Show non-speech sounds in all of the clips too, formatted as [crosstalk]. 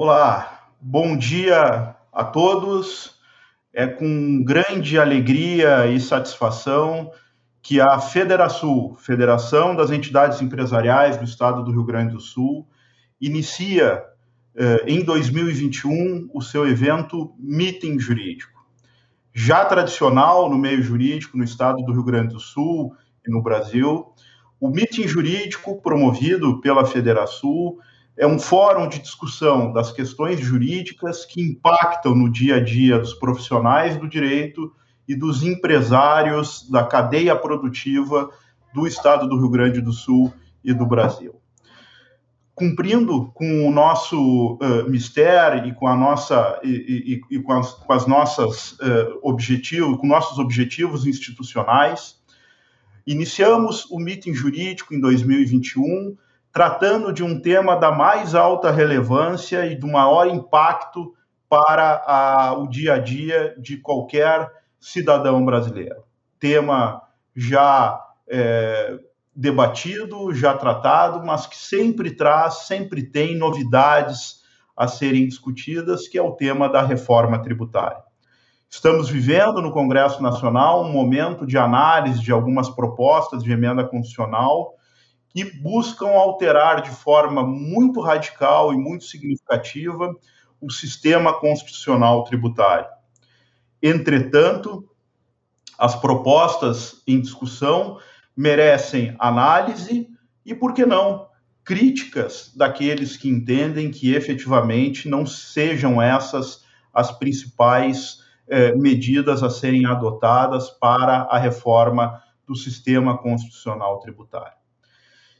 Olá, bom dia a todos. É com grande alegria e satisfação que a Federação, Federação das Entidades Empresariais do Estado do Rio Grande do Sul, inicia eh, em 2021 o seu evento Meeting Jurídico. Já tradicional no meio jurídico no estado do Rio Grande do Sul e no Brasil, o Meeting Jurídico, promovido pela Federação, é um fórum de discussão das questões jurídicas que impactam no dia a dia dos profissionais do direito e dos empresários da cadeia produtiva do estado do Rio Grande do Sul e do Brasil. Cumprindo com o nosso uh, mistério e com a nossa e, e, e com, as, com, as, nossas uh, objetivos, com nossos objetivos institucionais, iniciamos o meeting jurídico em 2021 tratando de um tema da mais alta relevância e do maior impacto para a, o dia a dia de qualquer cidadão brasileiro. Tema já é, debatido, já tratado, mas que sempre traz, sempre tem novidades a serem discutidas, que é o tema da reforma tributária. Estamos vivendo no Congresso Nacional um momento de análise de algumas propostas de emenda constitucional que buscam alterar de forma muito radical e muito significativa o sistema constitucional tributário. Entretanto, as propostas em discussão merecem análise e, por que não, críticas daqueles que entendem que efetivamente não sejam essas as principais eh, medidas a serem adotadas para a reforma do sistema constitucional tributário.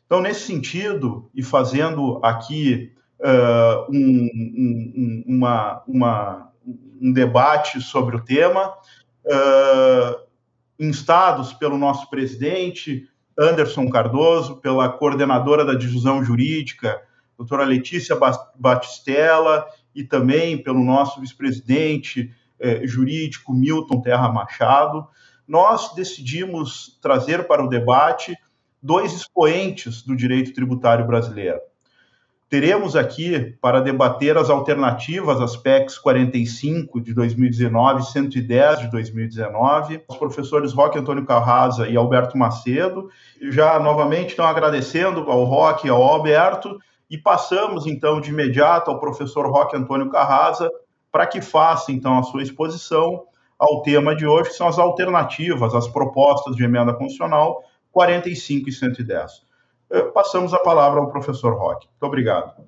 Então, nesse sentido, e fazendo aqui uh, um, um, uma, uma, um debate sobre o tema, uh, instados pelo nosso presidente, Anderson Cardoso, pela coordenadora da divisão jurídica, doutora Letícia Batistella, e também pelo nosso vice-presidente eh, jurídico, Milton Terra Machado, nós decidimos trazer para o debate dois expoentes do direito tributário brasileiro. Teremos aqui, para debater as alternativas às PECs 45 de 2019 e 110 de 2019, os professores Roque Antônio Carrasa e Alberto Macedo. Já novamente estão agradecendo ao Roque e ao Alberto, e passamos então de imediato ao professor Roque Antônio Carrasa para que faça então a sua exposição ao tema de hoje, que são as alternativas, as propostas de emenda constitucional 45 e 110. Eh, passamos a palavra ao professor Roque. Muito obrigado.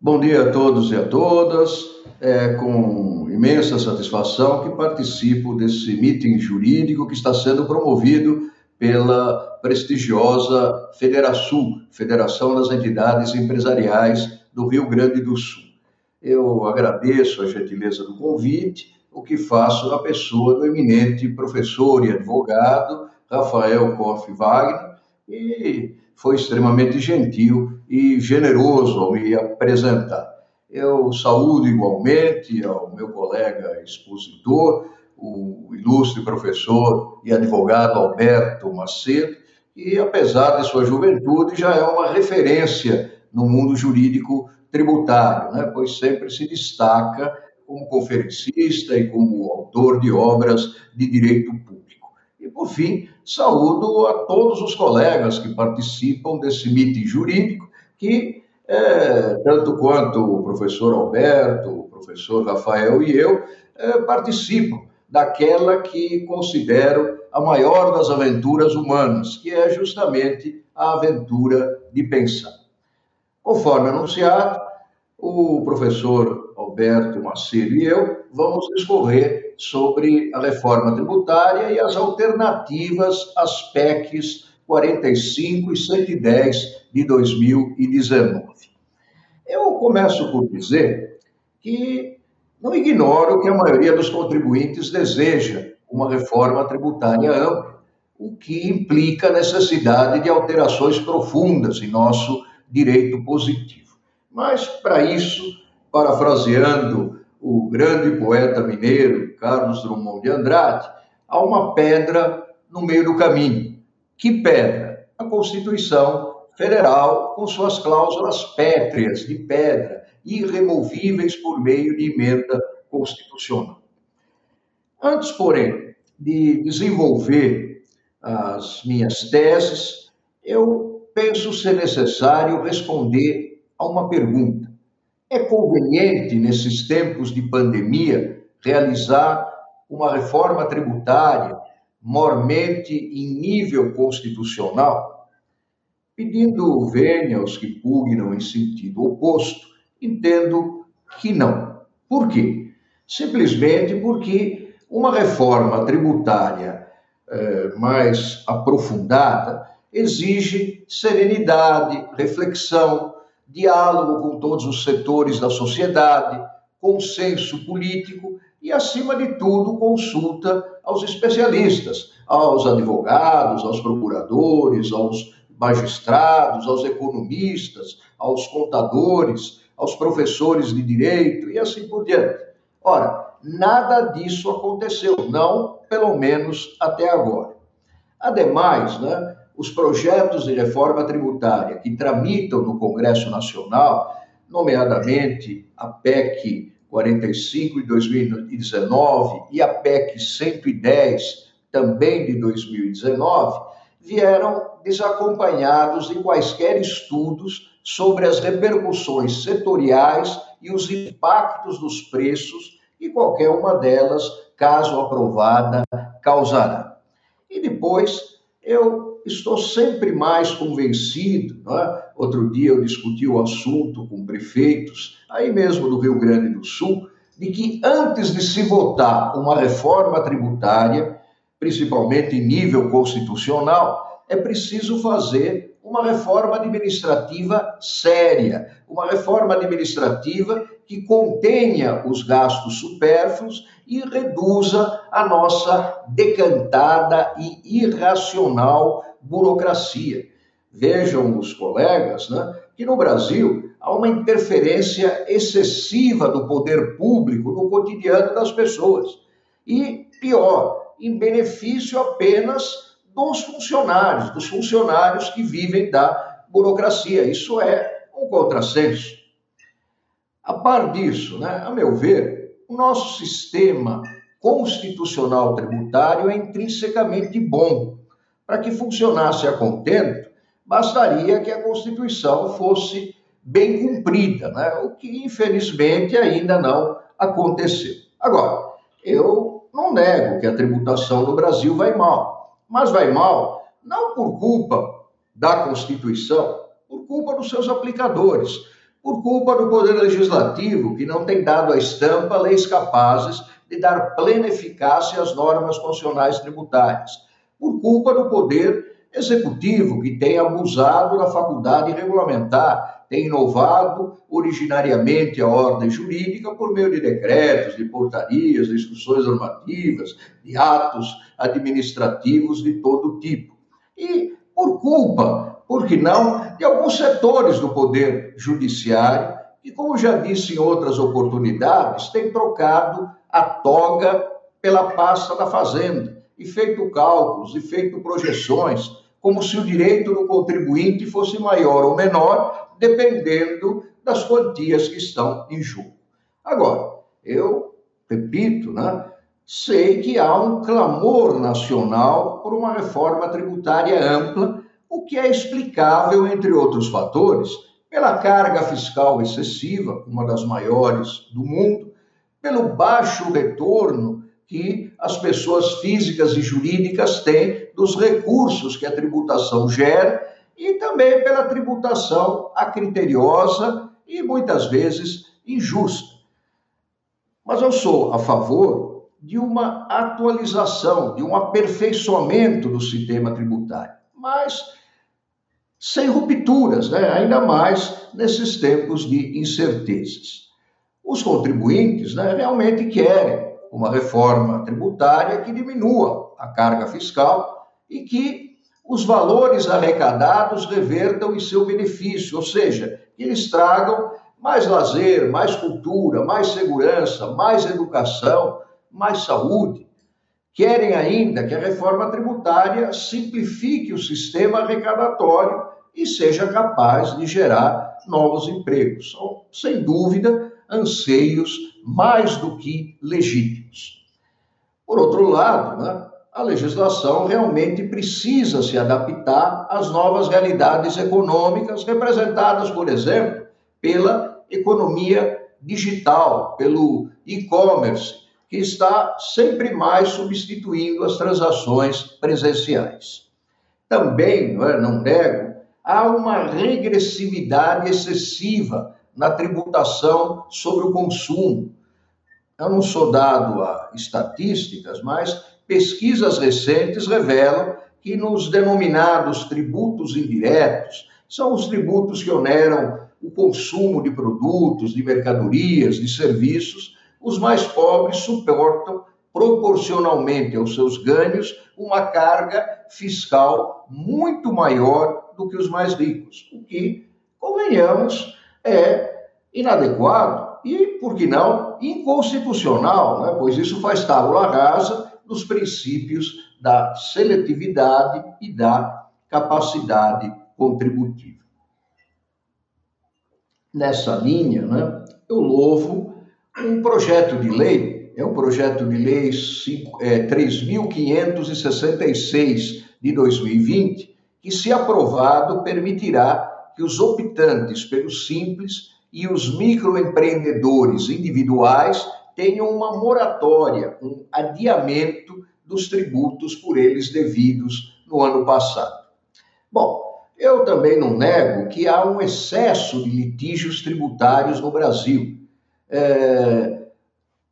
Bom dia a todos e a todas. É com imensa satisfação que participo desse meeting jurídico que está sendo promovido pela prestigiosa Federação, Federação das Entidades Empresariais do Rio Grande do Sul. Eu agradeço a gentileza do convite, o que faço na pessoa do eminente professor e advogado Rafael Koff Wagner, e foi extremamente gentil e generoso ao me apresentar. Eu saúdo igualmente ao meu colega expositor, o ilustre professor e advogado Alberto Macedo, que, apesar de sua juventude, já é uma referência no mundo jurídico tributário, né? pois sempre se destaca como conferencista e como autor de obras de direito público. E, por fim, saúdo a todos os colegas que participam desse meeting jurídico, que, é, tanto quanto o professor Alberto, o professor Rafael e eu, é, participam daquela que considero a maior das aventuras humanas, que é justamente a aventura de pensar. Conforme anunciado, o professor Alberto Macedo e eu vamos discorrer sobre a reforma tributária e as alternativas às PECs 45 e 110 de 2019. Eu começo por dizer que não ignoro que a maioria dos contribuintes deseja uma reforma tributária ampla, o que implica a necessidade de alterações profundas em nosso direito positivo. Mas, para isso, parafraseando o grande poeta mineiro Carlos Drummond de Andrade, há uma pedra no meio do caminho. Que pedra? A Constituição Federal com suas cláusulas pétreas de pedra, irremovíveis por meio de emenda constitucional. Antes, porém, de desenvolver as minhas teses, eu penso ser necessário responder a uma pergunta. É conveniente, nesses tempos de pandemia, realizar uma reforma tributária mormente em nível constitucional? Pedindo vênia aos que pugnam em sentido oposto, entendo que não. Por quê? Simplesmente porque uma reforma tributária eh, mais aprofundada exige serenidade, reflexão, diálogo com todos os setores da sociedade, consenso político e, acima de tudo, consulta aos especialistas, aos advogados, aos procuradores, aos magistrados, aos economistas, aos contadores, aos professores de direito e assim por diante. Ora, nada disso aconteceu, não pelo menos até agora. Ademais, né, os projetos de reforma tributária que tramitam no Congresso Nacional, nomeadamente a PEC 45 de 2019 e a PEC 110 também de 2019, vieram desacompanhados de quaisquer estudos sobre as repercussões setoriais e os impactos dos preços que qualquer uma delas, caso aprovada, causará. E depois, eu estou sempre mais convencido. É? Outro dia eu discuti o assunto com prefeitos, aí mesmo do Rio Grande do Sul, de que antes de se votar uma reforma tributária, principalmente em nível constitucional, é preciso fazer uma reforma administrativa séria, uma reforma administrativa que contenha os gastos supérfluos e reduza a nossa decantada e irracional burocracia. Vejam os colegas né, que no Brasil há uma interferência excessiva do poder público no cotidiano das pessoas. E, pior, em benefício apenas dos funcionários, dos funcionários que vivem da burocracia. Isso é um contrassenso. A par disso, né, a meu ver, o nosso sistema constitucional tributário é intrinsecamente bom. Para que funcionasse a contento, bastaria que a Constituição fosse bem cumprida, né? o que infelizmente ainda não aconteceu. Agora, eu não nego que a tributação no Brasil vai mal, mas vai mal não por culpa da Constituição, por culpa dos seus aplicadores, por culpa do Poder Legislativo, que não tem dado à estampa leis capazes de dar plena eficácia às normas constitucionais tributárias, por culpa do Poder Executivo, que tem abusado da faculdade regulamentar, tem inovado originariamente a ordem jurídica por meio de decretos, de portarias, de instruções normativas, de atos administrativos de todo tipo. E por culpa, por que não, de alguns setores do poder judiciário, que, como já disse em outras oportunidades, tem trocado a toga pela pasta da fazenda e feito cálculos e feito projeções como se o direito do contribuinte fosse maior ou menor, dependendo das quantias que estão em jogo. Agora, eu repito, né, sei que há um clamor nacional por uma reforma tributária ampla, o que é explicável, entre outros fatores, pela carga fiscal excessiva, uma das maiores do mundo, pelo baixo retorno que as pessoas físicas e jurídicas têm dos recursos que a tributação gera e também pela tributação acriteriosa e muitas vezes injusta. Mas eu sou a favor de uma atualização, de um aperfeiçoamento do sistema tributário, mas sem rupturas, né? ainda mais nesses tempos de incertezas. Os contribuintes né, realmente querem uma reforma tributária que diminua a carga fiscal e que os valores arrecadados revertam em seu benefício, ou seja, que eles tragam mais lazer, mais cultura, mais segurança, mais educação, mais saúde. Querem ainda que a reforma tributária simplifique o sistema arrecadatório e seja capaz de gerar novos empregos. São, sem dúvida, anseios mais do que legítimos. Por outro lado, né, a legislação realmente precisa se adaptar às novas realidades econômicas representadas, por exemplo, pela economia digital, pelo e-commerce, que está sempre mais substituindo as transações presenciais. Também, não, é, não nego, há uma regressividade excessiva na tributação sobre o consumo. Eu não sou dado a estatísticas, mas pesquisas recentes revelam que nos denominados tributos indiretos, são os tributos que oneram o consumo de produtos, de mercadorias, de serviços, os mais pobres suportam proporcionalmente aos seus ganhos uma carga fiscal muito maior do que os mais ricos, o que, convenhamos, é inadequado e, por que não, inconstitucional, né? pois isso faz tábula rasa dos princípios da seletividade e da capacidade contributiva. Nessa linha, né, eu louvo um projeto de lei, é o projeto de lei é, 3.566 de 2020, que, se aprovado, permitirá que os optantes pelo Simples e os microempreendedores individuais tenham uma moratória, um adiamento dos tributos por eles devidos no ano passado. Bom, eu também não nego que há um excesso de litígios tributários no Brasil. É,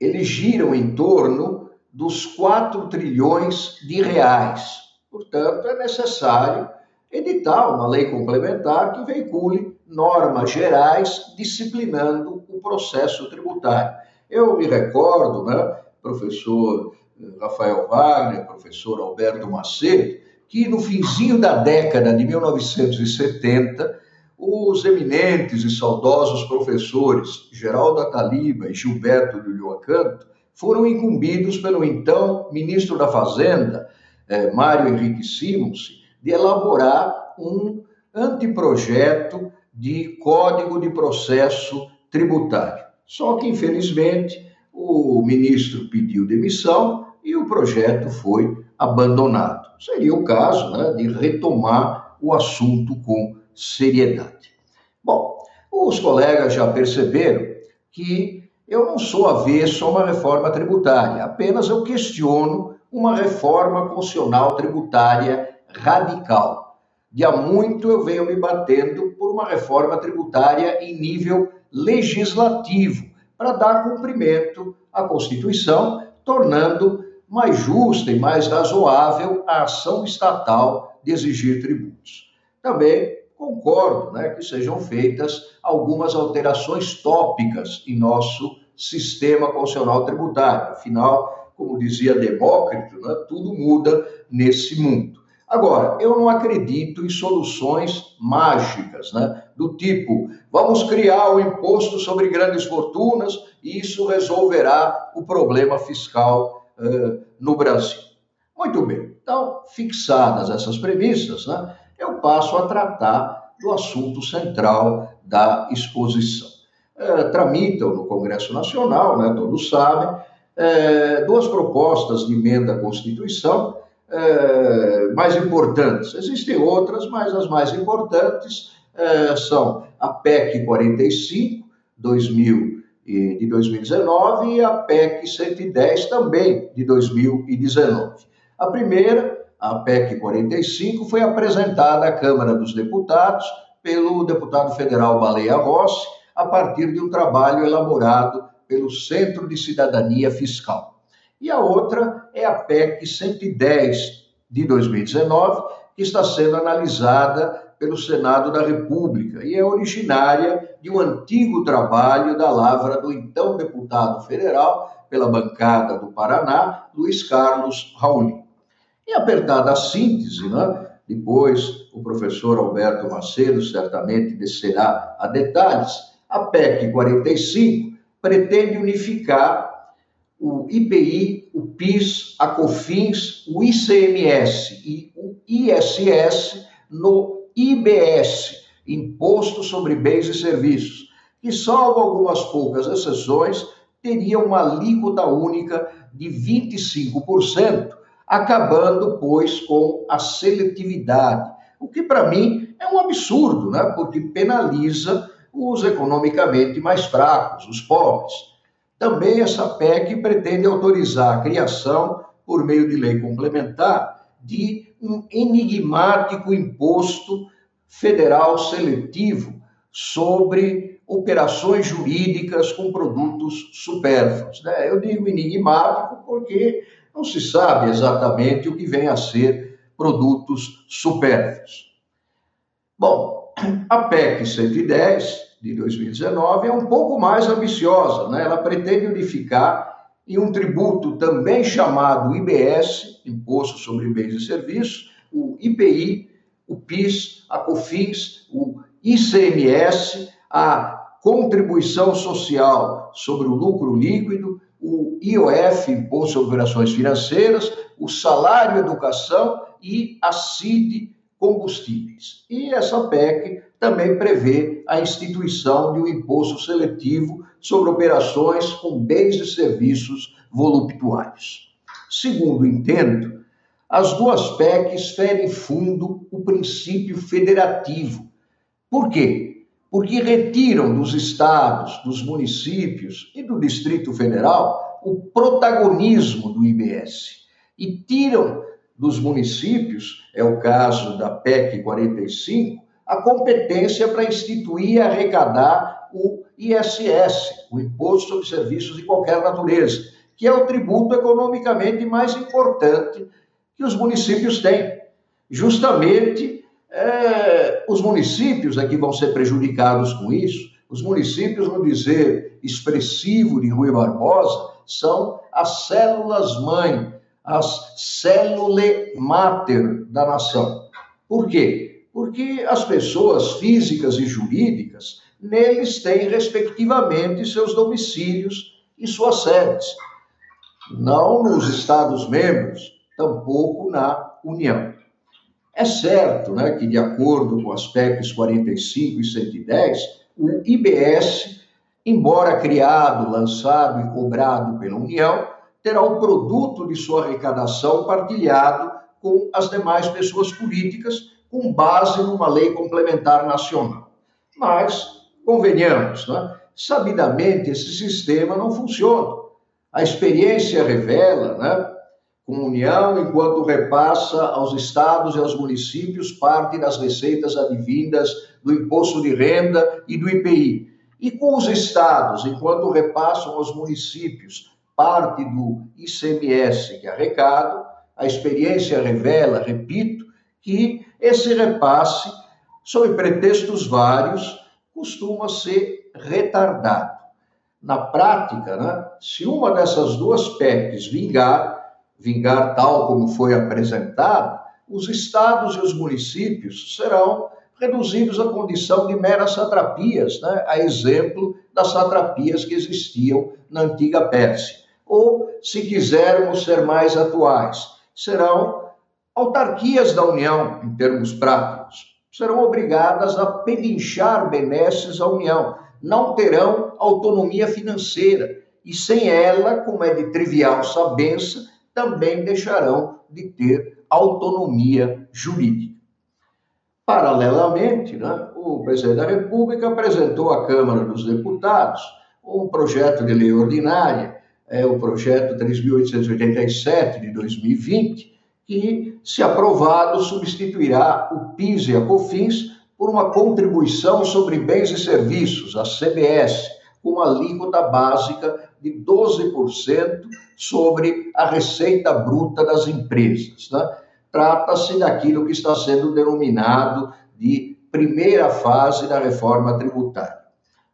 eles giram em torno dos 4 trilhões de reais. Portanto, é necessário editar uma lei complementar que veicule normas gerais disciplinando o processo tributário. Eu me recordo, né, professor Rafael Wagner, professor Alberto Macedo, que no finzinho da década de 1970, os eminentes e saudosos professores Geraldo Ataliba e Gilberto de Ulloacanto foram incumbidos pelo então ministro da Fazenda, eh, Mário Henrique Simons, de elaborar um anteprojeto de Código de Processo Tributário. Só que, infelizmente, o ministro pediu demissão e o projeto foi abandonado. Seria o caso né, de retomar o assunto com seriedade. Bom, os colegas já perceberam que eu não sou avesso a uma reforma tributária, apenas eu questiono uma reforma constitucional tributária radical. De há muito eu venho me batendo por uma reforma tributária em nível legislativo, para dar cumprimento à Constituição, tornando mais justa e mais razoável a ação estatal de exigir tributos. Também concordo né, que sejam feitas algumas alterações tópicas em nosso sistema constitucional tributário. Afinal, como dizia Demócrito, né, tudo muda nesse mundo. Agora, eu não acredito em soluções mágicas, né? Do tipo, vamos criar o imposto sobre grandes fortunas e isso resolverá o problema fiscal uh, no Brasil. Muito bem, então, fixadas essas premissas, né, eu passo a tratar do assunto central da exposição. Uh, tramitam no Congresso Nacional, né, todos sabem, uh, duas propostas de emenda à Constituição mais importantes. Existem outras, mas as mais importantes são a PEC 45, 2000 de 2019 e a PEC 110 também de 2019. A primeira, a PEC 45, foi apresentada à Câmara dos Deputados pelo deputado federal Baleia Rossi, a partir de um trabalho elaborado pelo Centro de Cidadania Fiscal. E a outra é a PEC 110 de 2019, que está sendo analisada pelo Senado da República e é originária de um antigo trabalho da lavra do então deputado federal pela bancada do Paraná, Luiz Carlos Rauli. Em apertada síntese, né, depois o professor Alberto Macedo certamente descerá a detalhes, a PEC 45 pretende unificar o IPI, o PIS, a COFINS, o ICMS e o ISS no IBS, Imposto sobre Bens e Serviços, que, salvo algumas poucas exceções, teria uma alíquota única de 25%, acabando, pois, com a seletividade, o que para mim é um absurdo, né? porque penaliza os economicamente mais fracos, os pobres. Também essa PEC pretende autorizar a criação, por meio de lei complementar, de um enigmático imposto federal seletivo sobre operações jurídicas com produtos supérfluos. Né? Eu digo enigmático porque não se sabe exatamente o que vem a ser produtos supérfluos. Bom, a PEC 110 de 2019 é um pouco mais ambiciosa, né? ela pretende unificar em um tributo também chamado IBS, Imposto sobre Bens e Serviços, o IPI, o PIS, a COFINS, o ICMS, a contribuição social sobre o lucro líquido, o IOF, Imposto sobre Operações Financeiras, o salário educação e a CID combustíveis. E essa PEC também prevê a instituição de um imposto seletivo sobre operações com bens e serviços voluptuários. Segundo entendo, as duas PECs ferem fundo o princípio federativo. Por quê? Porque retiram dos estados, dos municípios e do Distrito Federal o protagonismo do IBS e tiram dos municípios, é o caso da PEC 45, a competência para instituir e arrecadar o ISS, o Imposto sobre Serviços de Qualquer Natureza, que é o tributo economicamente mais importante que os municípios têm. Justamente é, os municípios é que vão ser prejudicados com isso. Os municípios, no dizer expressivo de Rui Barbosa, são as células-mãe, as célule mater da nação. Por quê? Porque as pessoas físicas e jurídicas, neles têm, respectivamente, seus domicílios e suas sedes. Não nos Estados-membros, tampouco na União. É certo né, que, de acordo com as PECs 45 e 110, o IBS, embora criado, lançado e cobrado pela União, terá o produto de sua arrecadação partilhado com as demais pessoas políticas, com base numa lei complementar nacional. Mas, convenhamos, né, sabidamente esse sistema não funciona. A experiência revela né, com a União, enquanto repassa aos estados e aos municípios parte das receitas advindas do imposto de renda e do IPI. E com os estados, enquanto repassam aos municípios parte do ICMS que é arrecado, a experiência revela, repito, que esse repasse, sob pretextos vários, costuma ser retardado. Na prática, né, se uma dessas duas PECs vingar, vingar tal como foi apresentado, os estados e os municípios serão reduzidos à condição de meras satrapias, né? a exemplo das satrapias que existiam na antiga Pérsia. Ou, se quisermos ser mais atuais, serão autarquias da União, em termos práticos. Serão obrigadas a pedinchar benesses à União, não terão autonomia financeira e, sem ela, como é de trivial sabença, também deixarão de ter autonomia jurídica. Paralelamente, né, o presidente da República apresentou à Câmara dos Deputados um projeto de lei ordinária, é o projeto 3.887 de 2020, que, se aprovado, substituirá o PIS e a COFINS por uma contribuição sobre bens e serviços, a CBS, com uma alíquota básica de 12% sobre a receita bruta das empresas. Né? Trata-se daquilo que está sendo denominado de primeira fase da reforma tributária.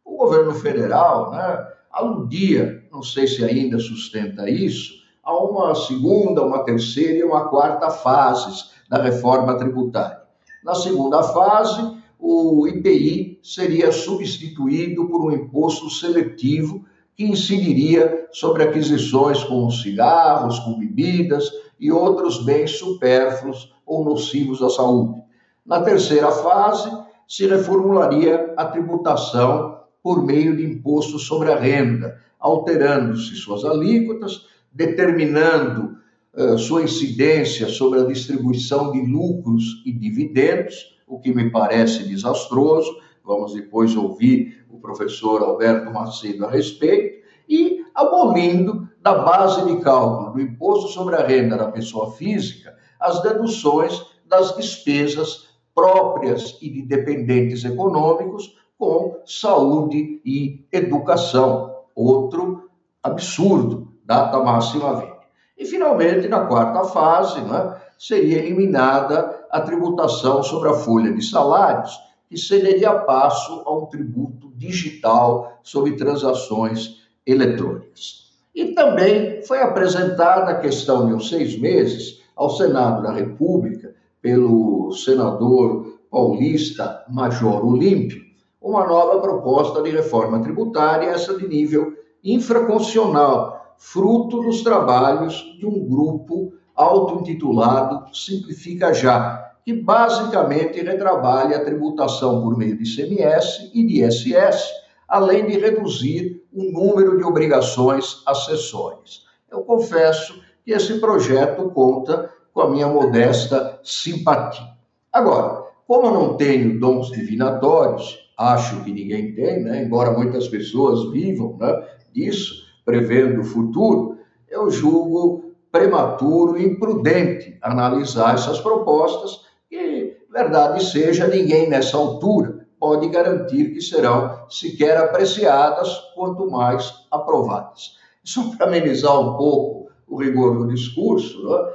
O governo federal né, aludia, não sei se ainda sustenta isso, a uma segunda, uma terceira e uma quarta fases da reforma tributária. Na segunda fase, o IPI seria substituído por um imposto seletivo que incidiria sobre aquisições com cigarros, com bebidas e outros bens supérfluos ou nocivos à saúde. Na terceira fase, se reformularia a tributação por meio de imposto sobre a renda, alterando-se suas alíquotas, determinando uh, sua incidência sobre a distribuição de lucros e dividendos, o que me parece desastroso. Vamos depois ouvir o professor Alberto Macedo a respeito, e abolindo da base de cálculo do imposto sobre a renda da pessoa física as deduções das despesas próprias e de dependentes econômicos com saúde e educação. Outro absurdo, data máxima 20. E, finalmente, na quarta fase, né, seria eliminada a tributação sobre a folha de salários, que cederia passo a um tributo digital sobre transações eletrônicas. E também foi apresentada a questão de uns seis meses ao Senado da República, pelo senador paulista Major Olímpio, uma nova proposta de reforma tributária, essa de nível infraconstitucional, fruto dos trabalhos de um grupo auto-intitulado Simplifica Já, que basicamente retrabalha a tributação por meio de ICMS e de ISS, além de reduzir o número de obrigações acessórias. Eu confesso que esse projeto conta com a minha modesta simpatia. Agora, como eu não tenho dons divinatórios, acho que ninguém tem, né? embora muitas pessoas vivam né, disso, prevendo o futuro, eu julgo prematuro e imprudente analisar essas propostas e, verdade seja, ninguém nessa altura pode garantir que serão sequer apreciadas, quanto mais aprovadas. [laughs] Só para amenizar um pouco o rigor do discurso, né?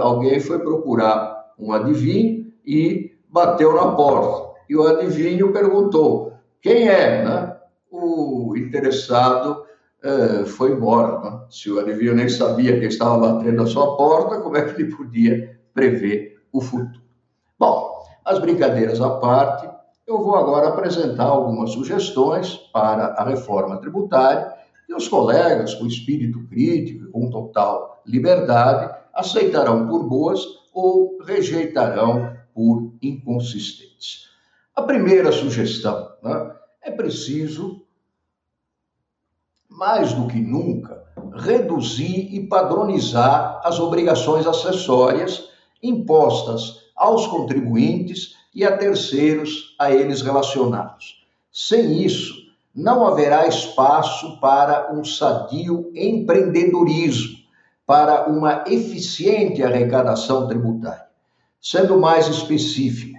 alguém foi procurar um adivinho e bateu na porta. E o adivinho perguntou: quem é? Né? O interessado uh, foi embora. Né? Se o adivinho nem sabia que estava batendo a sua porta, como é que ele podia prever o futuro? Bom, as brincadeiras à parte, eu vou agora apresentar algumas sugestões para a reforma tributária e os colegas, com espírito crítico e com total liberdade, aceitarão por boas ou rejeitarão por inconsistentes. A primeira sugestão né, é preciso, mais do que nunca, reduzir e padronizar as obrigações acessórias impostas aos contribuintes e a terceiros a eles relacionados. Sem isso, não haverá espaço para um sadio empreendedorismo, para uma eficiente arrecadação tributária. Sendo mais específico,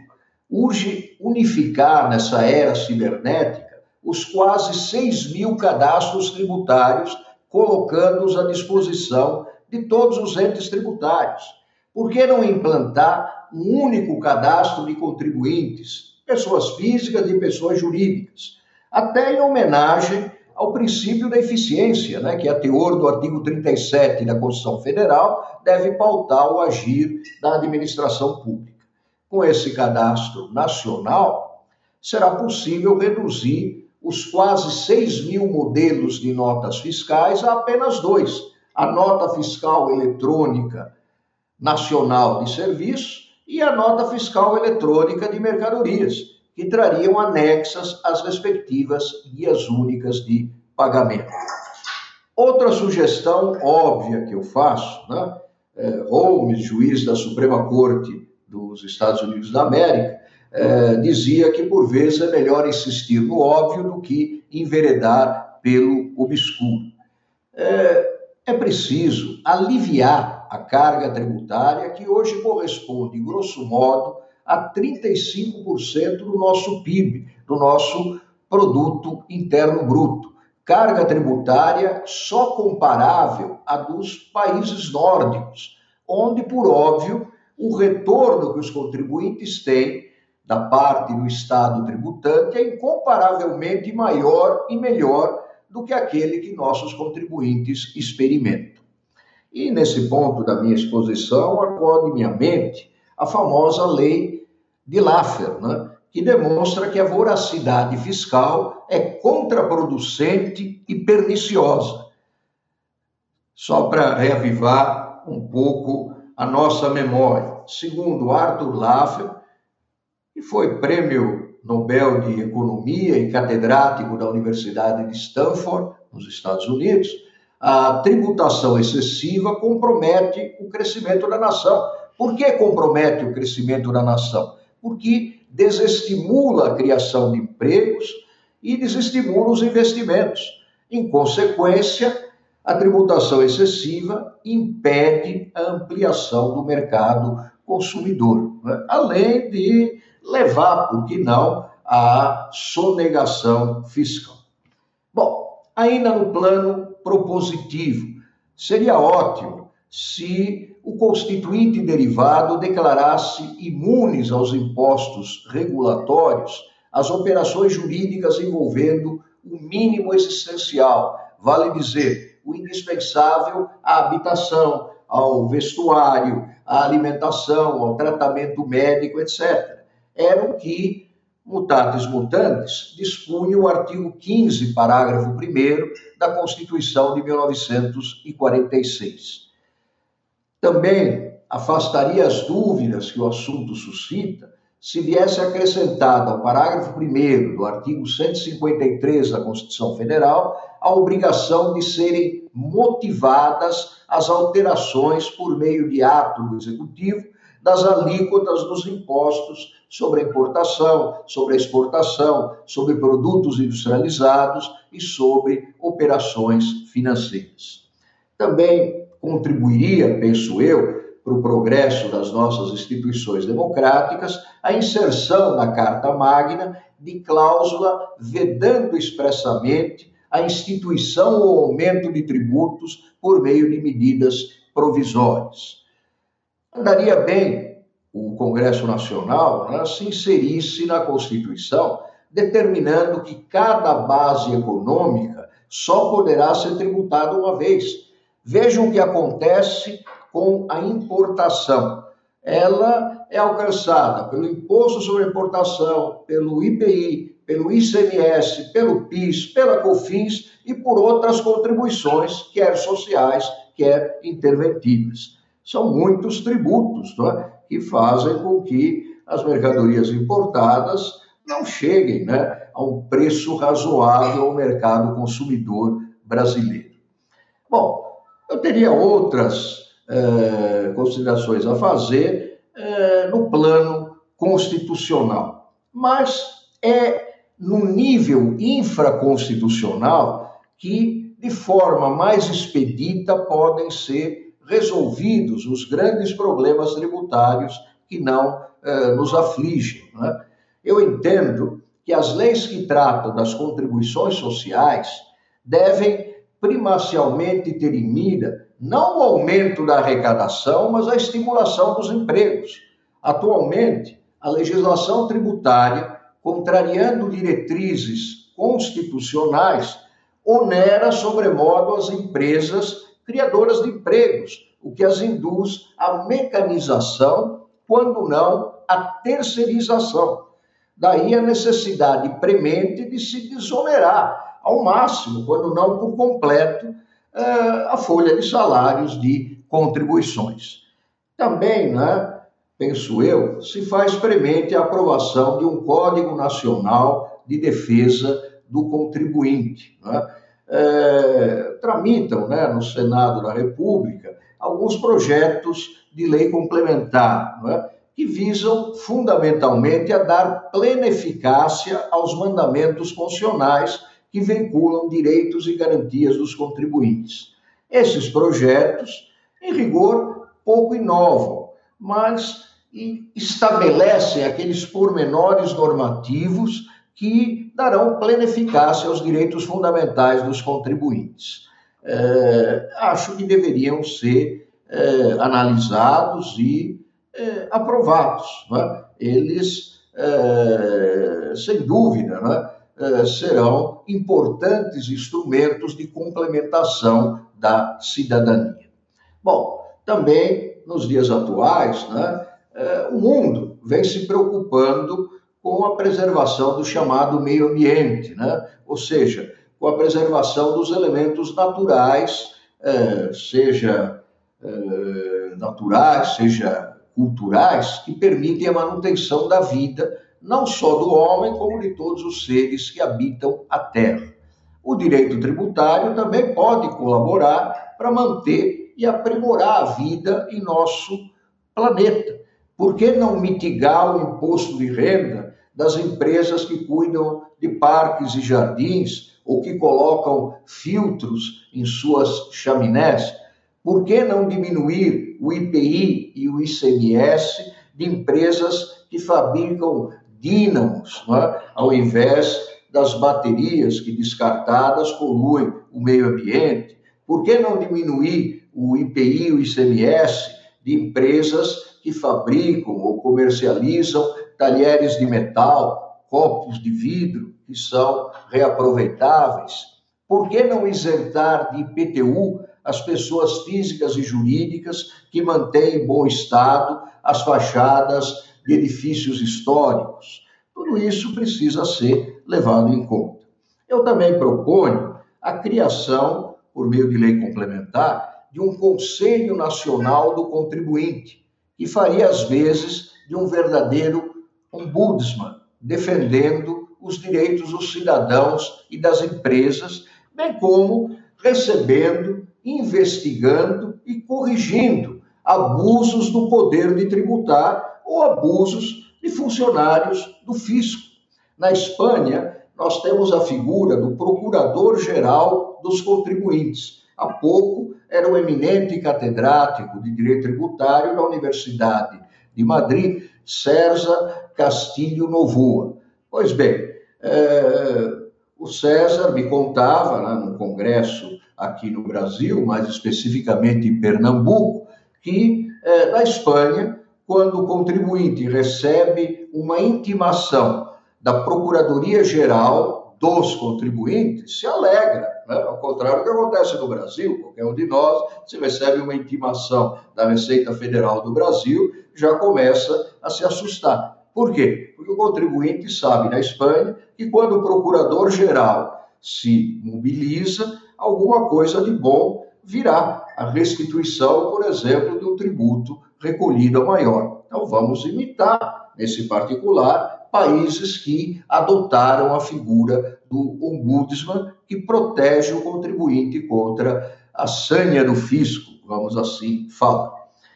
urge unificar nessa era cibernética os quase 6 mil cadastros tributários, colocando-os à disposição de todos os entes tributários. Por que não implantar um único cadastro de contribuintes, pessoas físicas e pessoas jurídicas, até em homenagem ao princípio da eficiência, né, que é a teor do artigo 37 da Constituição Federal, deve pautar o agir da administração pública. Com esse cadastro nacional, será possível reduzir os quase 6 mil modelos de notas fiscais a apenas dois: a nota fiscal eletrônica nacional de serviço e a nota fiscal eletrônica de mercadorias que trariam anexas as respectivas guias únicas de pagamento. Outra sugestão óbvia que eu faço, né? É, Holmes, juiz da Suprema Corte dos Estados Unidos da América, é, dizia que por vezes é melhor insistir no óbvio do que enveredar pelo obscuro. É, é preciso aliviar a carga tributária que hoje corresponde, grosso modo, a 35% do nosso PIB, do nosso produto interno bruto. Carga tributária só comparável à dos países nórdicos, onde, por óbvio, o retorno que os contribuintes têm da parte do Estado tributante é incomparavelmente maior e melhor do que aquele que nossos contribuintes experimentam. E nesse ponto da minha exposição, acorde minha mente a famosa lei de Laffer, né? que demonstra que a voracidade fiscal é contraproducente e perniciosa. Só para reavivar um pouco a nossa memória. Segundo Arthur Laffer, e foi prêmio Nobel de Economia e catedrático da Universidade de Stanford, nos Estados Unidos, a tributação excessiva compromete o crescimento da nação. Por que compromete o crescimento da nação? Porque desestimula a criação de empregos e desestimula os investimentos. Em consequência, a tributação excessiva impede a ampliação do mercado consumidor, né? além de levar, por que não, à sonegação fiscal. Bom, ainda no plano propositivo, seria ótimo se o constituinte derivado declarasse imunes aos impostos regulatórios as operações jurídicas envolvendo o mínimo existencial, vale dizer, o indispensável à habitação, ao vestuário, à alimentação, ao tratamento médico, etc. Era o que, mutatis mutandis, dispunha o artigo 15, parágrafo 1 da Constituição de 1946. Também afastaria as dúvidas que o assunto suscita se viesse acrescentada ao parágrafo 1 do artigo 153 da Constituição Federal a obrigação de serem motivadas as alterações por meio de ato do Executivo das alíquotas dos impostos sobre a importação, sobre a exportação, sobre produtos industrializados e sobre operações financeiras. Também contribuiria, penso eu, para o progresso das nossas instituições democráticas a inserção na Carta Magna de cláusula vedando expressamente a instituição ou aumento de tributos por meio de medidas provisórias. Andaria bem o Congresso Nacional né, se inserisse na Constituição, determinando que cada base econômica só poderá ser tributada uma vez. Vejam o que acontece com a importação. Ela é alcançada pelo Imposto sobre Importação, pelo IPI, pelo ICMS, pelo PIS, pela COFINS e por outras contribuições, quer sociais, quer interventivas. São muitos tributos é? Que fazem com que as mercadorias importadas não cheguem né, a um preço razoável ao mercado consumidor brasileiro. Bom, eu teria outras eh, considerações a fazer eh, no plano constitucional, mas é no nível infraconstitucional que, de forma mais expedita, podem ser resolvidos os grandes problemas tributários que não eh, nos afligem. Né? Eu entendo que as leis que tratam das contribuições sociais devem primacialmente ter em mira não o aumento da arrecadação, mas a estimulação dos empregos. Atualmente, a legislação tributária contrariando diretrizes constitucionais, onera sobremodo as empresas criadoras de empregos, o que as induz à mecanização, quando não à terceirização. Daí a necessidade premente de se desonerar ao máximo, quando não por completo, eh, a folha de salários de contribuições. Também, né, penso eu, se faz premente a aprovação de um Código Nacional de Defesa do Contribuinte. Né? É, tramitam né, no Senado da República alguns projetos de lei complementar, né, que visam fundamentalmente a dar plena eficácia aos mandamentos constitucionais que vinculam direitos e garantias dos contribuintes. Esses projetos, em rigor, pouco inovam, mas estabelecem aqueles pormenores normativos que darão plena eficácia aos direitos fundamentais dos contribuintes. É, acho que deveriam ser é, analisados e é, aprovados. Né? Eles, sem dúvida, né? Serão importantes instrumentos de complementação da cidadania. Bom, também nos dias atuais, né, o mundo vem se preocupando com a preservação do chamado meio ambiente, né? ou seja, com a preservação dos elementos naturais, é, seja é, naturais, seja culturais, que permitem a manutenção da vida não só do homem, como de todos os seres que habitam a Terra. O direito tributário também pode colaborar para manter e aprimorar a vida em nosso planeta. Por que não mitigar o imposto de renda das empresas que cuidam de parques e jardins ou que colocam filtros em suas chaminés? Por que não diminuir o IPI e o ICMS de empresas que fabricam dínamos, é? ao invés das baterias que descartadas poluem o meio ambiente? Por que não diminuir o IPI e o ICMS de empresas que fabricam ou comercializam talheres de metal, copos de vidro que são reaproveitáveis? Por que não isentar de IPTU as pessoas físicas e jurídicas que mantêm em bom estado as fachadas de edifícios históricos? Tudo isso precisa ser levado em conta. Eu também proponho a criação, por meio de lei complementar, de um Conselho Nacional do Contribuinte, que faria às vezes de um verdadeiro ombudsman, defendendo os direitos dos cidadãos e das empresas, bem como recebendo, investigando e corrigindo abusos do poder de tributar ou abusos de funcionários do fisco. Na Espanha, nós temos a figura do Procurador-Geral dos Contribuintes. Há pouco era um eminente catedrático de Direito Tributário da Universidade de Madrid, César Castilho Novoa. Pois bem, é, o César me contava, né, no congresso aqui no Brasil, mais especificamente em Pernambuco, que é, na Espanha, quando o contribuinte recebe uma intimação da Procuradoria-Geral dos contribuintes, se alegra, né? ao contrário do que acontece no Brasil, qualquer um de nós, se recebe uma intimação da Receita Federal do Brasil, já começa a se assustar. Por quê? Porque o contribuinte sabe na Espanha que quando o procurador-geral se mobiliza, alguma coisa de bom virá. A restituição, por exemplo, de um tributo recolhido maior. Então vamos imitar, nesse particular, países que adotaram a figura do ombudsman que protege o contribuinte contra a sanha do fisco, vamos assim falar.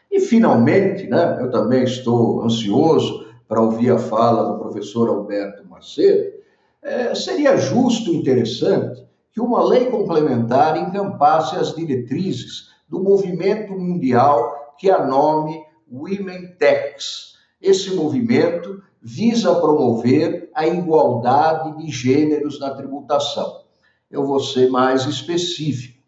E finalmente, né, eu também estou ansioso para ouvir a fala do professor Alberto Macedo, é, seria justo e interessante que uma lei complementar encampasse as diretrizes do movimento mundial que a nome Women Tax. Esse movimento visa promover a igualdade de gêneros na tributação. Eu vou ser mais específico.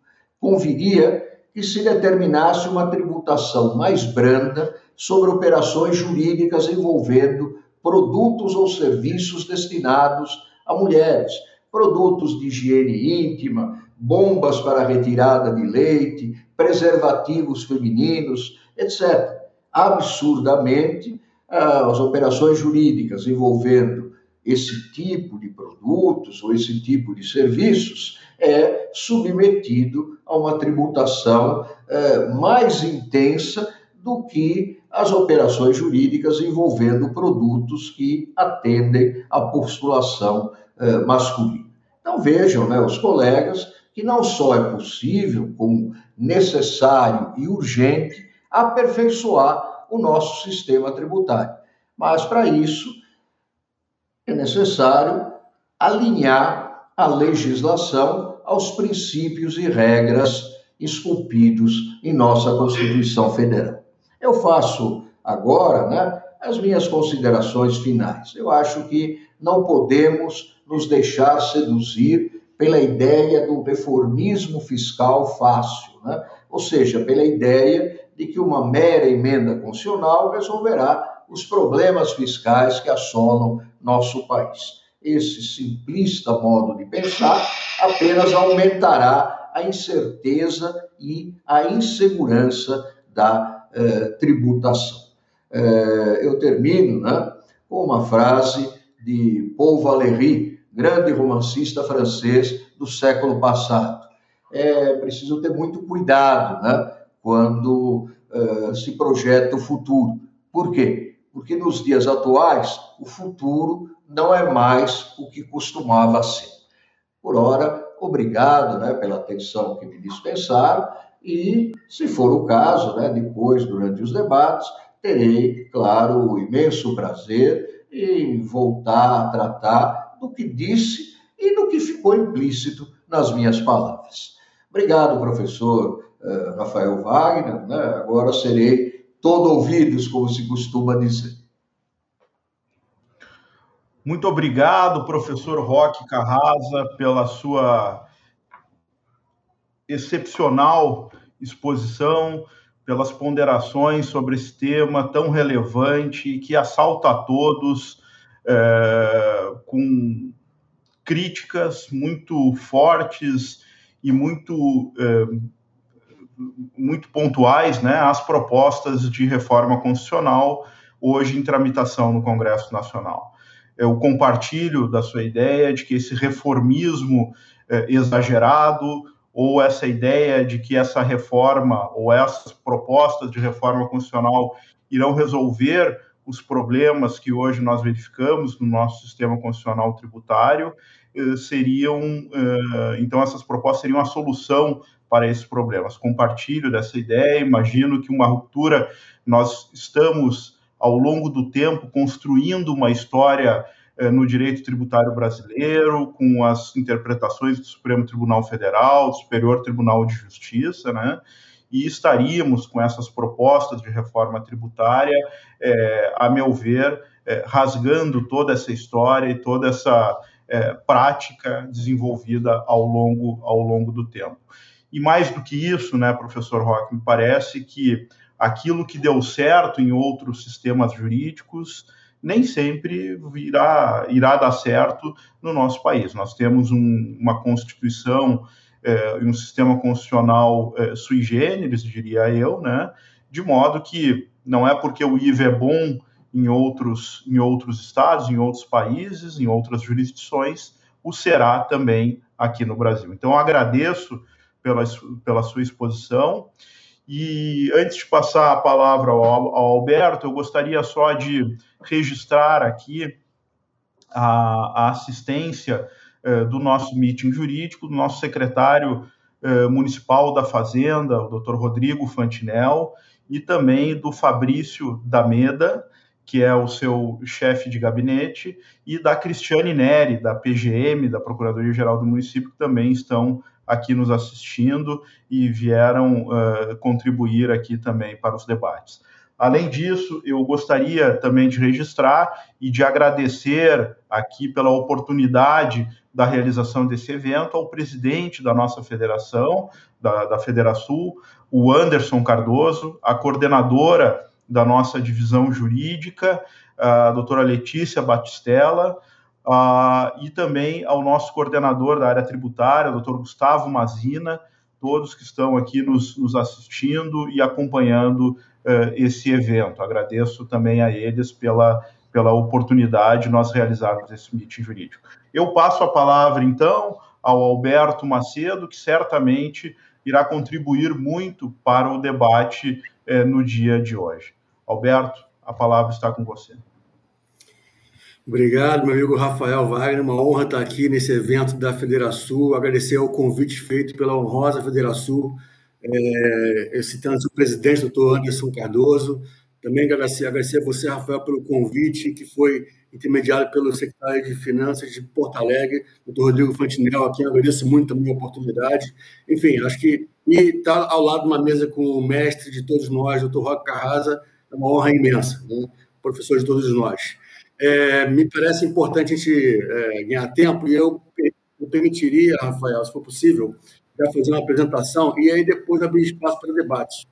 Conviria que se determinasse uma tributação mais branda sobre operações jurídicas envolvendo produtos ou serviços destinados a mulheres, produtos de higiene íntima, bombas para retirada de leite, preservativos femininos, etc. Absurdamente, as operações jurídicas envolvendo esse tipo de produtos ou esse tipo de serviços é submetido a uma tributação é, mais intensa do que as operações jurídicas envolvendo produtos que atendem à postulação eh, masculina. Então vejam, né, os colegas, que não só é possível, como necessário e urgente, aperfeiçoar o nosso sistema tributário. Mas para isso é necessário alinhar a legislação aos princípios e regras esculpidos em nossa Constituição Federal. Eu faço agora né, as minhas considerações finais. Eu acho que não podemos nos deixar seduzir pela ideia do reformismo fiscal fácil, né? ou seja, pela ideia de que uma mera emenda constitucional resolverá os problemas fiscais que assolam nosso país. Esse simplista modo de pensar apenas aumentará a incerteza e a insegurança da eh, tributação. Eh, eu termino né, com uma frase de Paul Valéry, grande romancista francês do século passado. É preciso ter muito cuidado né, quando eh, se projeta o futuro. Por quê? porque nos dias atuais o futuro não é mais o que costumava ser. Por ora, obrigado né, pela atenção que me dispensaram e, se for o caso, né, depois, durante os debates, terei, claro, o imenso prazer em voltar a tratar do que disse e do que ficou implícito nas minhas palavras. Obrigado, professor uh, Rafael Wagner. Né? Agora serei todo ouvidos, como se costuma dizer. Muito obrigado, professor Roque Carrasa, pela sua excepcional exposição, pelas ponderações sobre esse tema tão relevante que assalta a todos é, com críticas muito fortes e muito é, muito pontuais né, às propostas de reforma constitucional hoje em tramitação no Congresso Nacional. Eu compartilho da sua ideia de que esse reformismo é, exagerado ou essa ideia de que essa reforma ou essas propostas de reforma constitucional irão resolver os problemas que hoje nós verificamos no nosso sistema constitucional tributário eh, seriam eh, então essas propostas seriam a solução para esses problemas. Compartilho dessa ideia, imagino que uma ruptura nós estamos ao longo do tempo construindo uma história no direito tributário brasileiro, com as interpretações do Supremo Tribunal Federal, do Superior Tribunal de Justiça, né? E estaríamos com essas propostas de reforma tributária, é, a meu ver, é, rasgando toda essa história e toda essa é, prática desenvolvida ao longo, ao longo do tempo. E mais do que isso, né, professor Roque, me parece que aquilo que deu certo em outros sistemas jurídicos nem sempre irá, irá dar certo no nosso país. Nós temos um, uma Constituição é, e um sistema constitucional é, sui generis, diria eu, né? de modo que não é porque o IVA é bom em outros, em outros estados, em outros países, em outras jurisdições, o será também aqui no Brasil. Então, agradeço pela, pela sua exposição. E antes de passar a palavra ao, ao Alberto, eu gostaria só de registrar aqui a, a assistência eh, do nosso meeting jurídico, do nosso secretário eh, municipal da Fazenda, o doutor Rodrigo Fantinel, e também do Fabrício Dameda, que é o seu chefe de gabinete, e da Cristiane Neri, da PGM, da Procuradoria-Geral do Município, que também estão aqui nos assistindo e vieram uh, contribuir aqui também para os debates. Além disso, eu gostaria também de registrar e de agradecer aqui pela oportunidade da realização desse evento ao presidente da nossa federação, da, da Federação, o Anderson Cardoso, a coordenadora da nossa divisão jurídica, a doutora Letícia Batistella, uh, e também ao nosso coordenador da área tributária, doutor Gustavo Mazina, todos que estão aqui nos, nos assistindo e acompanhando esse evento. Agradeço também a eles pela, pela oportunidade de nós realizarmos esse meeting jurídico. Eu passo a palavra, então, ao Alberto Macedo, que certamente irá contribuir muito para o debate eh, no dia de hoje. Alberto, a palavra está com você. Obrigado, meu amigo Rafael Wagner. Uma honra estar aqui nesse evento da Federação. Agradecer ao convite feito pela honrosa Federação, é, citando o presidente, doutor Anderson Cardoso. Também agradecer, agradecer a você, Rafael, pelo convite que foi intermediado pelo secretário de Finanças de Porto Alegre, doutor Rodrigo Fantinel, a quem agradeço muito também a oportunidade. Enfim, acho que estar tá ao lado de uma mesa com o mestre de todos nós, doutor Roque Carrasa, é uma honra imensa, né? professor de todos nós. É, me parece importante a gente é, ganhar tempo e eu, eu permitiria, Rafael, se for possível, já fazer uma apresentação e aí depois abrir espaço para debates.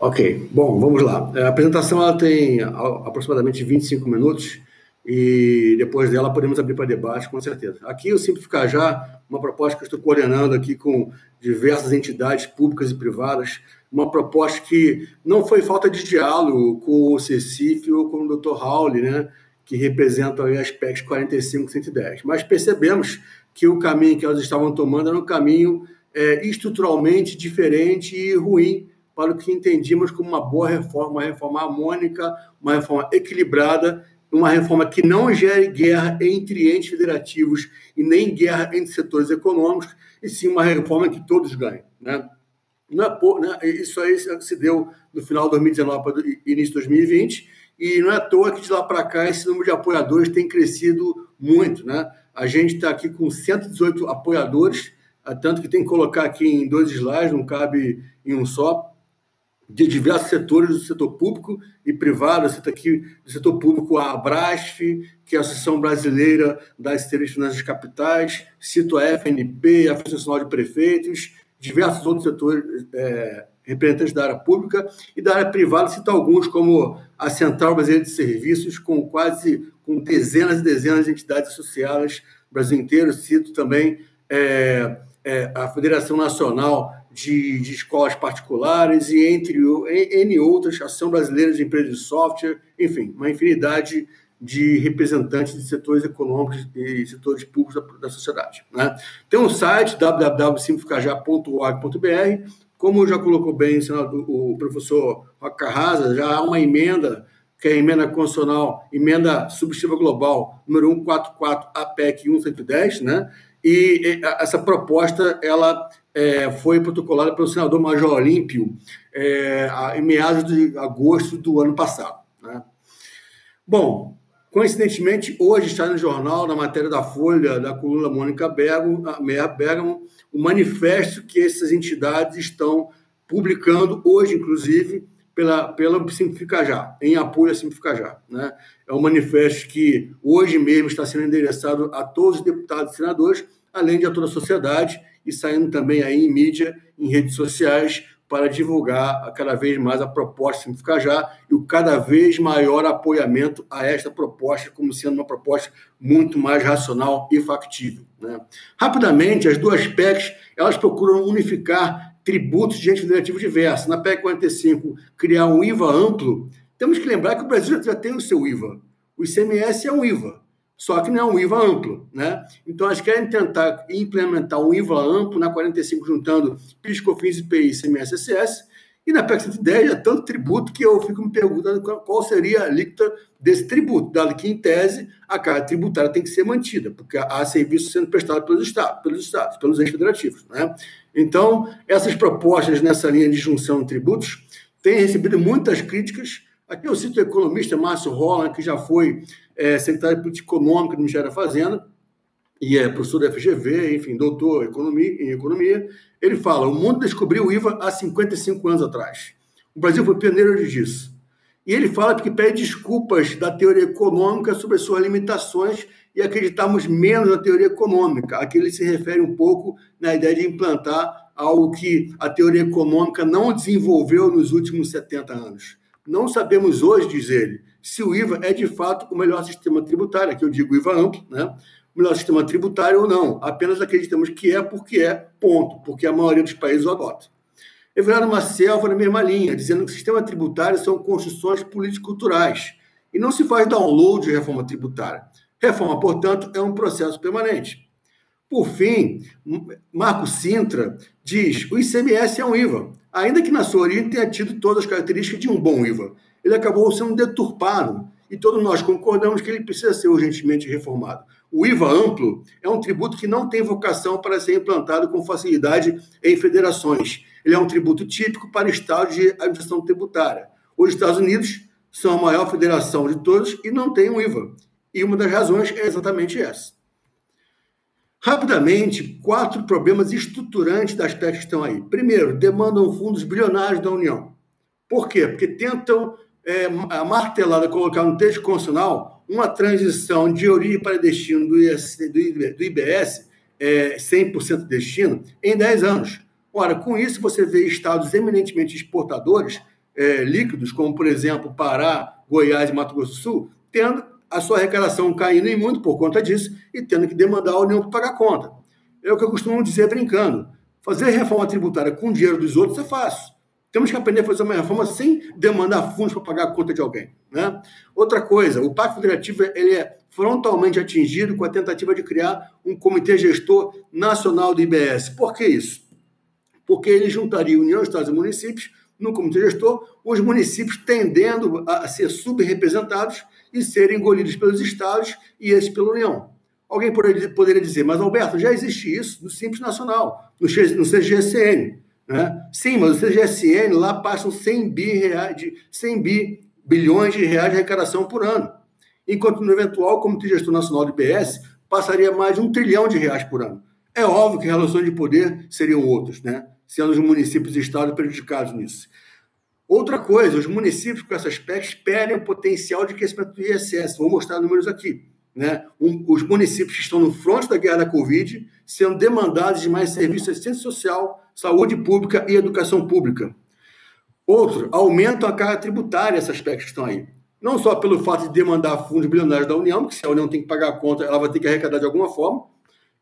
Ok, bom, vamos lá. A apresentação ela tem aproximadamente 25 minutos e depois dela podemos abrir para debate, com certeza. Aqui o Simplificar Já, uma proposta que eu estou coordenando aqui com diversas entidades públicas e privadas, uma proposta que não foi falta de diálogo com o Cecif ou com o Dr. Howley, né, que representam aí as PECs 45 e 110. Mas percebemos que o caminho que elas estavam tomando era um caminho é, estruturalmente diferente e ruim para o que entendíamos como uma boa reforma, uma reforma harmônica, uma reforma equilibrada, uma reforma que não gere guerra entre entes federativos e nem guerra entre setores econômicos, e sim uma reforma que todos ganhem. Né? É por, né? Isso aí se deu no final de 2019 para início de 2020, e não é à toa que de lá para cá esse número de apoiadores tem crescido muito. Né? A gente está aqui com 118 apoiadores, tanto que tem que colocar aqui em dois slides, não cabe em um só, de diversos setores do setor público e privado. Você está aqui do setor público a Abrasf, que é a Associação Brasileira das Secretarias Finanças Capitais, cito a FNP, a Associação Nacional de Prefeitos, diversos outros setores é, representantes da área pública e da área privada, cito alguns como a Central Brasileira de Serviços, com quase com dezenas e dezenas de entidades associadas no Brasil inteiro, cito também é, é, a Federação Nacional de, de, Escolas Particulares e entre N outras, Ação Brasileira de Empresas de Software, enfim, uma infinidade de representantes de setores econômicos e setores públicos da, da sociedade. Né? Tem um site, www.simplificajar.org.br, como já colocou bem o professor Carrasa, já há uma emenda, que é a emenda constitucional, emenda substitutiva global, número 144, APEC 1110, né? E essa proposta ela é, foi protocolada pelo senador Major Olímpio é, em meados de agosto do ano passado. Né? Bom, coincidentemente, hoje está no jornal, na matéria da Folha, da coluna Mônica Bergamo, o manifesto que essas entidades estão publicando, hoje, inclusive, pela, pela Simplificar Já, em apoio a Simplificar Já. Né? É um manifesto que hoje mesmo está sendo endereçado a todos os deputados e senadores, além de a toda a sociedade, e saindo também aí em mídia, em redes sociais, para divulgar cada vez mais a proposta Simplificar Já e o cada vez maior apoiamento a esta proposta, como sendo uma proposta muito mais racional e factível. Né? Rapidamente, as duas PECs elas procuram unificar tributos de entes federativos diversos. Na PEC 45, criar um IVA amplo, temos que lembrar que o Brasil já tem o seu IVA. O ICMS é um IVA, só que não é um IVA amplo. Né? Então, elas querem tentar implementar um IVA amplo na 45, juntando PIS, COFINS, IPI, ICMS, SS, e na PEC 110 é tanto tributo que eu fico me perguntando qual seria a alíquota desse tributo, dado que, em tese, a carga tributária tem que ser mantida, porque há serviços sendo prestados pelos estados, pelos, estados, pelos entes federativos. Né? Então, essas propostas nessa linha de junção de tributos têm recebido muitas críticas. Aqui eu cito o economista Márcio Roland, que já foi é, secretário de Política Econômica do Ministério da Fazenda, e é professor da FGV, enfim, doutor em economia, em economia. Ele fala: o mundo descobriu o IVA há 55 anos atrás. O Brasil foi pioneiro disso. E ele fala que pede desculpas da teoria econômica sobre as suas limitações e acreditarmos menos na teoria econômica. Aqui ele se refere um pouco na ideia de implantar algo que a teoria econômica não desenvolveu nos últimos 70 anos. Não sabemos hoje, diz ele, se o IVA é de fato o melhor sistema tributário, aqui eu digo IVA amplo, né? o melhor sistema tributário ou não. Apenas acreditamos que é porque é, ponto, porque a maioria dos países o adota. Everardo uma selva na mesma linha, dizendo que o sistema tributário são construções político-culturais e não se faz download de reforma tributária. Reforma, portanto, é um processo permanente. Por fim, Marco Sintra diz: o ICMS é um IVA, ainda que na sua origem tenha tido todas as características de um bom IVA. Ele acabou sendo deturpado e todos nós concordamos que ele precisa ser urgentemente reformado. O IVA amplo é um tributo que não tem vocação para ser implantado com facilidade em federações. Ele é um tributo típico para estados de administração tributária. Os Estados Unidos são a maior federação de todos e não tem um IVA. E uma das razões é exatamente essa. Rapidamente, quatro problemas estruturantes das PECs que estão aí. Primeiro, demandam fundos bilionários da União. Por quê? Porque tentam é, martelada colocar no texto constitucional uma transição de origem para destino do, IS, do IBS, é, 100% destino, em 10 anos. Ora, com isso, você vê estados eminentemente exportadores é, líquidos, como, por exemplo, Pará, Goiás e Mato Grosso do Sul, tendo a sua arrecadação caindo em muito por conta disso e tendo que demandar a União para pagar a conta. É o que eu costumo dizer brincando. Fazer reforma tributária com dinheiro dos outros é fácil. Temos que aprender a fazer uma reforma sem demandar fundos para pagar a conta de alguém. Né? Outra coisa, o Pacto Federativo ele é frontalmente atingido com a tentativa de criar um comitê gestor nacional do IBS. Por que isso? Porque ele juntaria União, Estados e municípios no comitê gestor, os municípios tendendo a ser subrepresentados e serem engolidos pelos estados e esses pela União. Alguém poderia dizer, mas Alberto, já existe isso no Simples Nacional, no CGSN. Né? Sim, mas o CGSN lá passam 100, bi reais de, 100 bi, bilhões de reais de arrecadação por ano. Enquanto no eventual Comitê Gestor Nacional do IBS passaria mais de um trilhão de reais por ano. É óbvio que relações de poder seriam outras, né? sendo os municípios e estados prejudicados nisso. Outra coisa, os municípios com essas PECs perdem o potencial de crescimento do ISS. Vou mostrar números aqui. Né? Um, os municípios que estão no fronte da guerra da Covid sendo demandados de mais serviços de assistência social, saúde pública e educação pública. Outro, aumentam a carga tributária essas PECs que estão aí. Não só pelo fato de demandar fundos bilionários da União, porque se a União tem que pagar a conta, ela vai ter que arrecadar de alguma forma,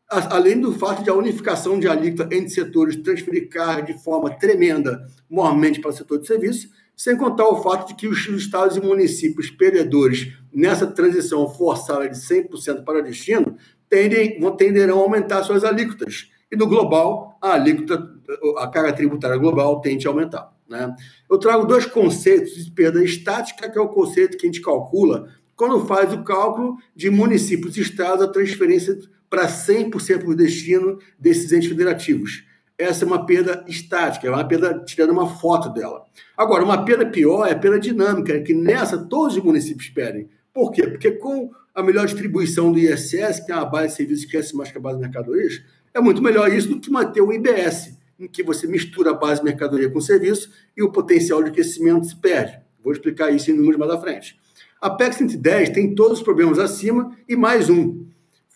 além do fato de a unificação de alíquota entre setores transferir carga de forma tremenda, mormente para o setor de serviços, sem contar o fato de que os estados e municípios perdedores nessa transição forçada de 100% para destino tendem, tenderão a aumentar suas alíquotas. E no global, a alíquota, a carga tributária global tende a aumentar. Né? Eu trago dois conceitos de perda estática, que é o conceito que a gente calcula quando faz o cálculo de municípios e estados, a transferência para 100% do destino desses entes federativos essa é uma perda estática, é uma perda tirando uma foto dela. Agora, uma perda pior é a perda dinâmica, que nessa todos os municípios pedem. Por quê? Porque com a melhor distribuição do ISS, que é uma base de serviços que cresce mais que a base de mercadorias, é muito melhor isso do que manter o IBS, em que você mistura a base de mercadoria com serviço e o potencial de crescimento se perde. Vou explicar isso em números mais à frente. A PEC 110 tem todos os problemas acima e mais um.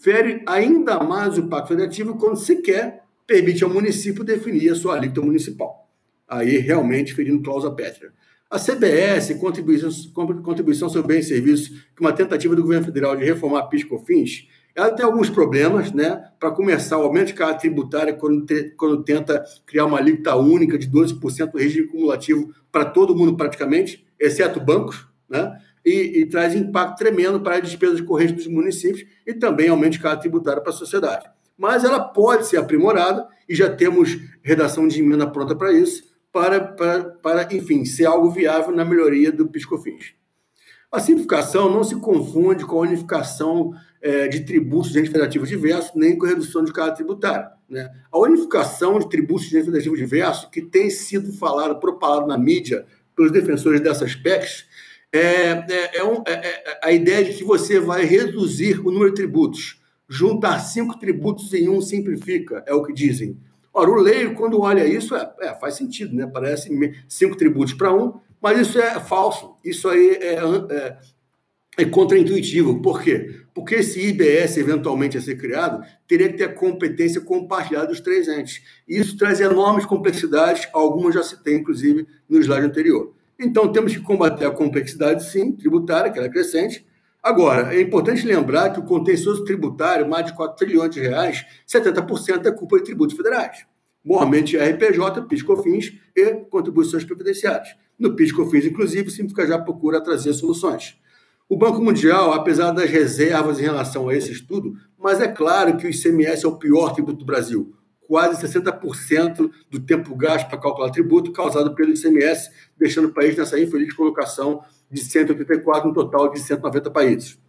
Fere ainda mais o Pacto Federativo quando sequer permite ao município definir a sua alíquota municipal. Aí, realmente, ferindo cláusula pétrea. A CBS, contribuição, sobre bens e serviços, que é uma tentativa do governo federal de reformar a PIS COFINS, ela tem alguns problemas, né? Para começar, o aumento de carga tributária quando, quando tenta criar uma alíquota única de 12% do regime cumulativo para todo mundo praticamente, exceto bancos, né? E, e, traz impacto tremendo para as despesas correntes dos municípios e também aumento de carga tributária para a sociedade mas ela pode ser aprimorada e já temos redação de emenda pronta para isso, para, para, para, enfim, ser algo viável na melhoria do PiscoFins. A simplificação não se confunde com a unificação é, de tributos federativos diversos, nem com a redução de carga tributária. Né? A unificação de tributos de federativos diversos, que tem sido falado, propalado na mídia pelos defensores dessas PECs, é, é, é, um, é, é a ideia de que você vai reduzir o número de tributos juntar cinco tributos em um simplifica, é o que dizem. Ora, o leio, quando olha isso, é, é faz sentido, né? Parece cinco tributos para um, mas isso é falso. Isso aí é, é, contraintuitivo. Por quê? Porque esse IBS, eventualmente a ser criado, teria que ter a competência compartilhada dos três entes. Isso traz enormes complexidades, algumas já se tem, inclusive, no slide anterior. Então, temos que combater a complexidade, sim, tributária, que ela é crescente, Agora, é importante lembrar que o contencioso tributário, mais de 4 trilhões de reais, 70% é culpa de tributos federais. Mormente RPJ, PIS, COFINS e contribuições previdenciárias. No PIS, COFINS, inclusive, o Simplifica já procura trazer soluções. O Banco Mundial, apesar das reservas em relação a esse estudo, mas é claro que o ICMS é o pior tributo do Brasil. Quase 60% do tempo gasto para calcular tributo causado pelo ICMS, deixando o país nessa infeliz colocação de 184 no total de 190 países.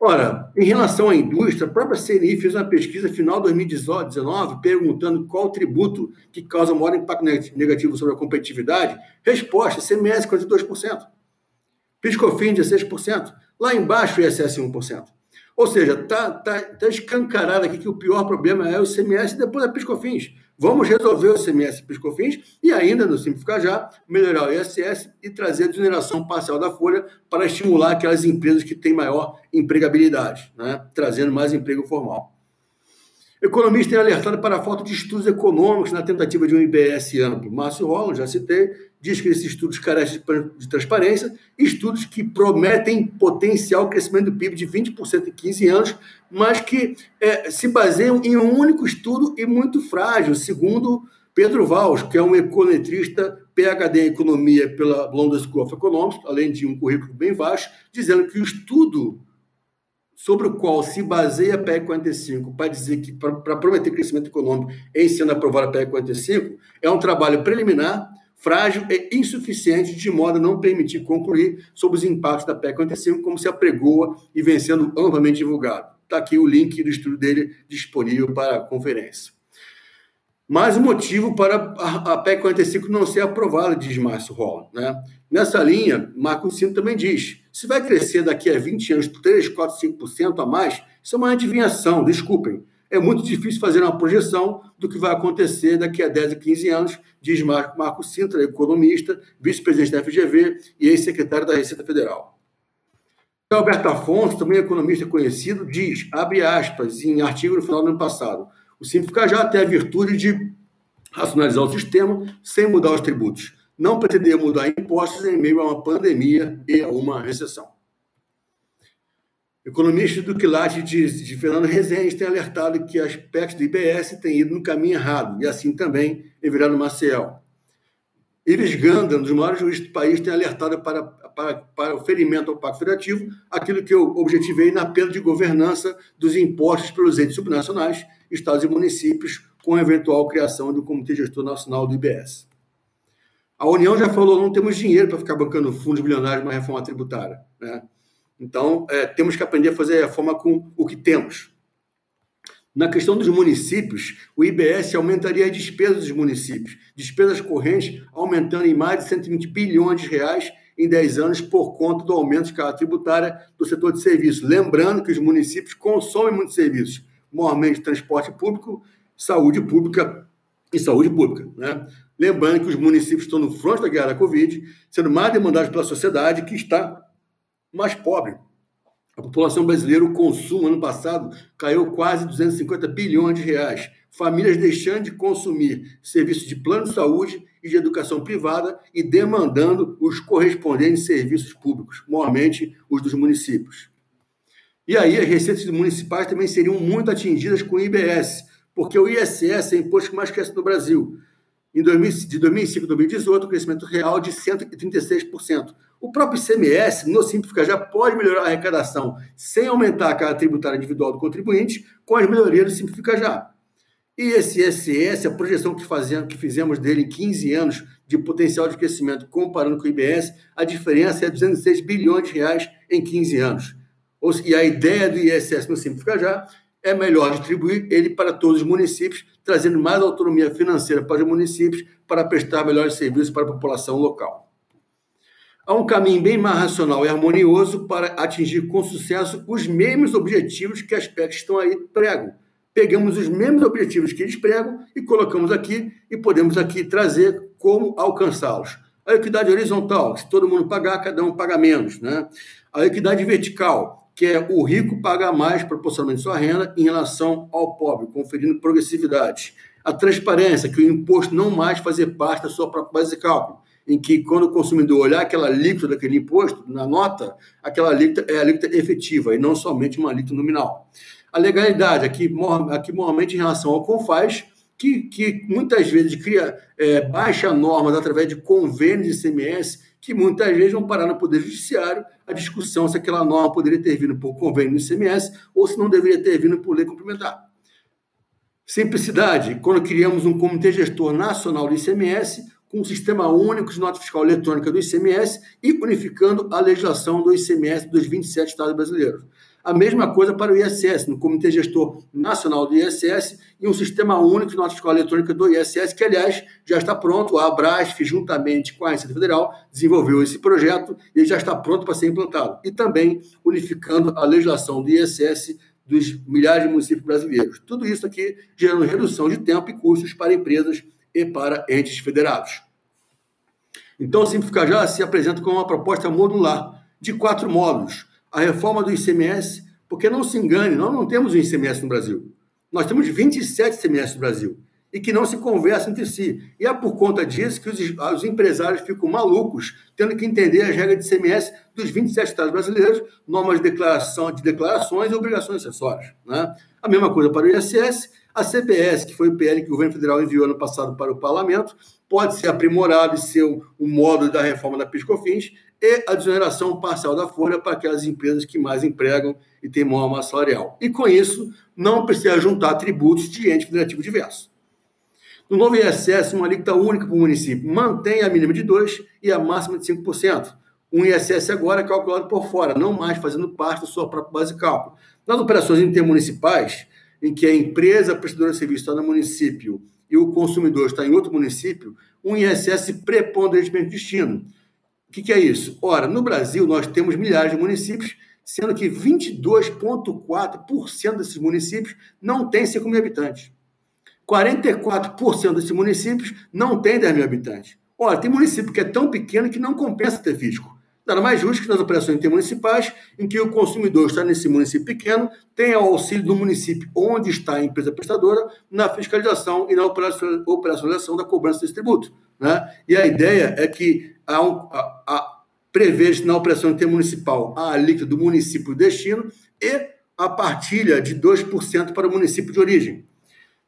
Ora, em relação à indústria, a própria CNI fez uma pesquisa final de 2019 perguntando qual tributo que causa maior impacto negativo sobre a competitividade. Resposta: CMS 42%, PiscoFins 16%, lá embaixo ISS 1%. Ou seja, está tá, tá escancarado aqui que o pior problema é o ICMS e depois a PiscoFins. Vamos resolver o ICMS e PiscoFins e ainda, no Simplificar Já, melhorar o ISS e trazer a desoneração parcial da folha para estimular aquelas empresas que têm maior empregabilidade, né? trazendo mais emprego formal. Economistas têm alertado para a falta de estudos econômicos na tentativa de um IBS amplo. Márcio Roland, já citei, diz que esses estudos carecem de transparência, estudos que prometem potencial crescimento do PIB de 20% em 15 anos, mas que é, se baseiam em um único estudo e muito frágil, segundo Pedro Valls, que é um econometrista PhD em Economia pela London School of Economics, além de um currículo bem vasto, dizendo que o estudo sobre o qual se baseia a PEC 45 para dizer que para prometer crescimento econômico em sendo aprovada a PEC 45 é um trabalho preliminar frágil e insuficiente, de modo a não permitir concluir sobre os impactos da PEC 45, como se apregoa e vem sendo amplamente divulgado. Está aqui o link do estudo dele disponível para a conferência. Mais um motivo para a PEC 45 não ser aprovada, diz Márcio Rolla. Né? Nessa linha, Marco Cinto também diz: se vai crescer daqui a 20 anos 3, 4, 5% a mais, isso é uma adivinhação, desculpem. É muito difícil fazer uma projeção do que vai acontecer daqui a 10 a 15 anos, diz Marco, Marco Sintra, economista, vice-presidente da FGV e ex-secretário da Receita Federal. Alberto Afonso, também economista conhecido, diz, abre aspas, em artigo no final do ano passado, o Simplificar já tem a virtude de racionalizar o sistema sem mudar os tributos. Não pretender mudar impostos em meio a uma pandemia e a uma recessão. Economista do quilate de, de Fernando Rezende tem alertado que aspectos do IBS têm ido no caminho errado, e assim também Everardo Maciel. Ives Ganda, um dos maiores juízes do país, tem alertado para, para, para o ferimento ao Pacto Federativo, aquilo que eu objetivei na perda de governança dos impostos pelos entes subnacionais, estados e municípios, com a eventual criação do Comitê Gestor Nacional do IBS. A União já falou, não temos dinheiro para ficar bancando fundos bilionários numa reforma tributária. Né? Então, é, temos que aprender a fazer a reforma com o que temos. Na questão dos municípios, o IBS aumentaria as despesas dos municípios, despesas correntes aumentando em mais de 120 bilhões de reais em 10 anos por conta do aumento de carga tributária do setor de serviços. Lembrando que os municípios consomem muitos serviços, normalmente transporte público, saúde pública e saúde pública. Né? Lembrando que os municípios estão no fronte da guerra da Covid, sendo mais demandados pela sociedade que está mais pobre. A população brasileira, o consumo ano passado caiu quase 250 bilhões de reais. Famílias deixando de consumir serviços de plano de saúde e de educação privada e demandando os correspondentes serviços públicos, normalmente os dos municípios. E aí as receitas municipais também seriam muito atingidas com o IBS, porque o ISS é o imposto que mais cresce no Brasil. Em 2000, de 2005 a 2018, o crescimento real de 136%. O próprio ICMS, no Simplifica, já pode melhorar a arrecadação sem aumentar a carga tributária individual do contribuinte com as melhorias do Simplifica Já. E esse ISS, a projeção que, fazemos, que fizemos dele em 15 anos de potencial de crescimento comparando com o IBS, a diferença é 206 bilhões de reais em 15 anos. E a ideia do ISS no Simplifica Já é melhor distribuir ele para todos os municípios, trazendo mais autonomia financeira para os municípios para prestar melhores serviços para a população local. Há um caminho bem mais racional e harmonioso para atingir com sucesso os mesmos objetivos que as PECs estão aí pregam. Pegamos os mesmos objetivos que eles pregam e colocamos aqui e podemos aqui trazer como alcançá-los. A equidade horizontal, se todo mundo pagar, cada um paga menos. Né? A equidade vertical, que é o rico pagar mais proporcionalmente sua renda em relação ao pobre, conferindo progressividade. A transparência, que o imposto não mais fazer parte da sua própria base de cálculo, em que quando o consumidor olhar aquela alíquota daquele imposto, na nota, aquela alíquota é a alíquota efetiva e não somente uma alíquota nominal. A legalidade, aqui, aqui normalmente em relação ao CONFAS, que, que muitas vezes cria é, baixa normas através de convênios de ICMS que muitas vezes vão parar no Poder Judiciário a discussão se aquela norma poderia ter vindo por convênio do ICMS ou se não deveria ter vindo por lei complementar. Simplicidade, quando criamos um Comitê Gestor Nacional do ICMS, com um sistema único de nota fiscal eletrônica do ICMS e unificando a legislação do ICMS dos 27 estados brasileiros. A mesma coisa para o ISS, no Comitê Gestor Nacional do ISS e um sistema único de nota fiscal eletrônica do ISS, que, aliás, já está pronto. A Abrasf, juntamente com a Receita Federal, desenvolveu esse projeto e já está pronto para ser implantado. E também unificando a legislação do ISS dos milhares de municípios brasileiros. Tudo isso aqui gerando redução de tempo e custos para empresas e para entes federados. Então, o Simplificar se apresenta como uma proposta modular de quatro módulos a reforma do ICMS, porque não se engane, nós não temos um ICMS no Brasil. Nós temos 27 ICMS no Brasil e que não se conversam entre si. E é por conta disso que os, os, empresários ficam malucos, tendo que entender as regras de ICMS dos 27 estados brasileiros, normas de declaração de declarações e obrigações acessórias. Né? A mesma coisa para o ISS, a CBS, que foi o PL que o governo federal enviou ano passado para o parlamento, pode ser aprimorado e ser o, módulo da reforma da PIS/COFINS e a desoneração parcial da folha para aquelas empresas que mais empregam e têm maior massa salarial. E com isso, não precisa juntar tributos de ente federativo diverso. No novo ISS, uma alíquota única para o município mantém a mínima de 2% e a máxima de 5%. Um ISS agora é calculado por fora, não mais fazendo parte da sua própria base de cálculo. Nas operações intermunicipais, em que a empresa prestadora de serviço está no município e o consumidor está em outro município, um ISS preponderantemente destino. O que, que é isso? Ora, no Brasil, nós temos milhares de municípios, sendo que 22,4% desses municípios não têm 5 mil habitantes. 44% desses municípios não têm 10 mil habitantes. Ora, tem município que é tão pequeno que não compensa ter fisco. Nada mais justo que nas operações intermunicipais, em que o consumidor está nesse município pequeno, tenha o auxílio do município onde está a empresa prestadora na fiscalização e na operacionalização da cobrança desse tributo. Né? E a ideia é que a, a, a prevê na operação intermunicipal a alíquota do município de destino e a partilha de 2% para o município de origem.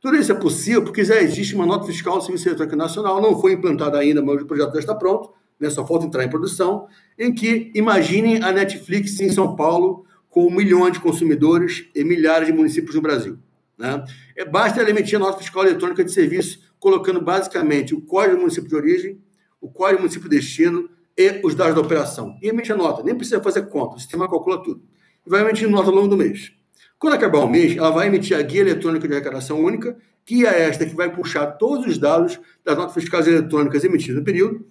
Tudo isso é possível porque já existe uma nota fiscal do Serviço Eletrônico Nacional, não foi implantada ainda, mas o projeto já está pronto, né, só falta entrar em produção, em que imaginem a Netflix em São Paulo com milhão de consumidores e milhares de municípios no Brasil. Né? É, basta ela emitir a nota fiscal eletrônica de serviço, colocando basicamente o código do município de origem, o código do município de destino e os dados da operação. E emite a nota, nem precisa fazer conta, o sistema calcula tudo. E vai emitir nota ao longo do mês. Quando acabar o mês, ela vai emitir a guia eletrônica de arrecadação única, que é esta que vai puxar todos os dados das notas fiscais eletrônicas emitidas no período,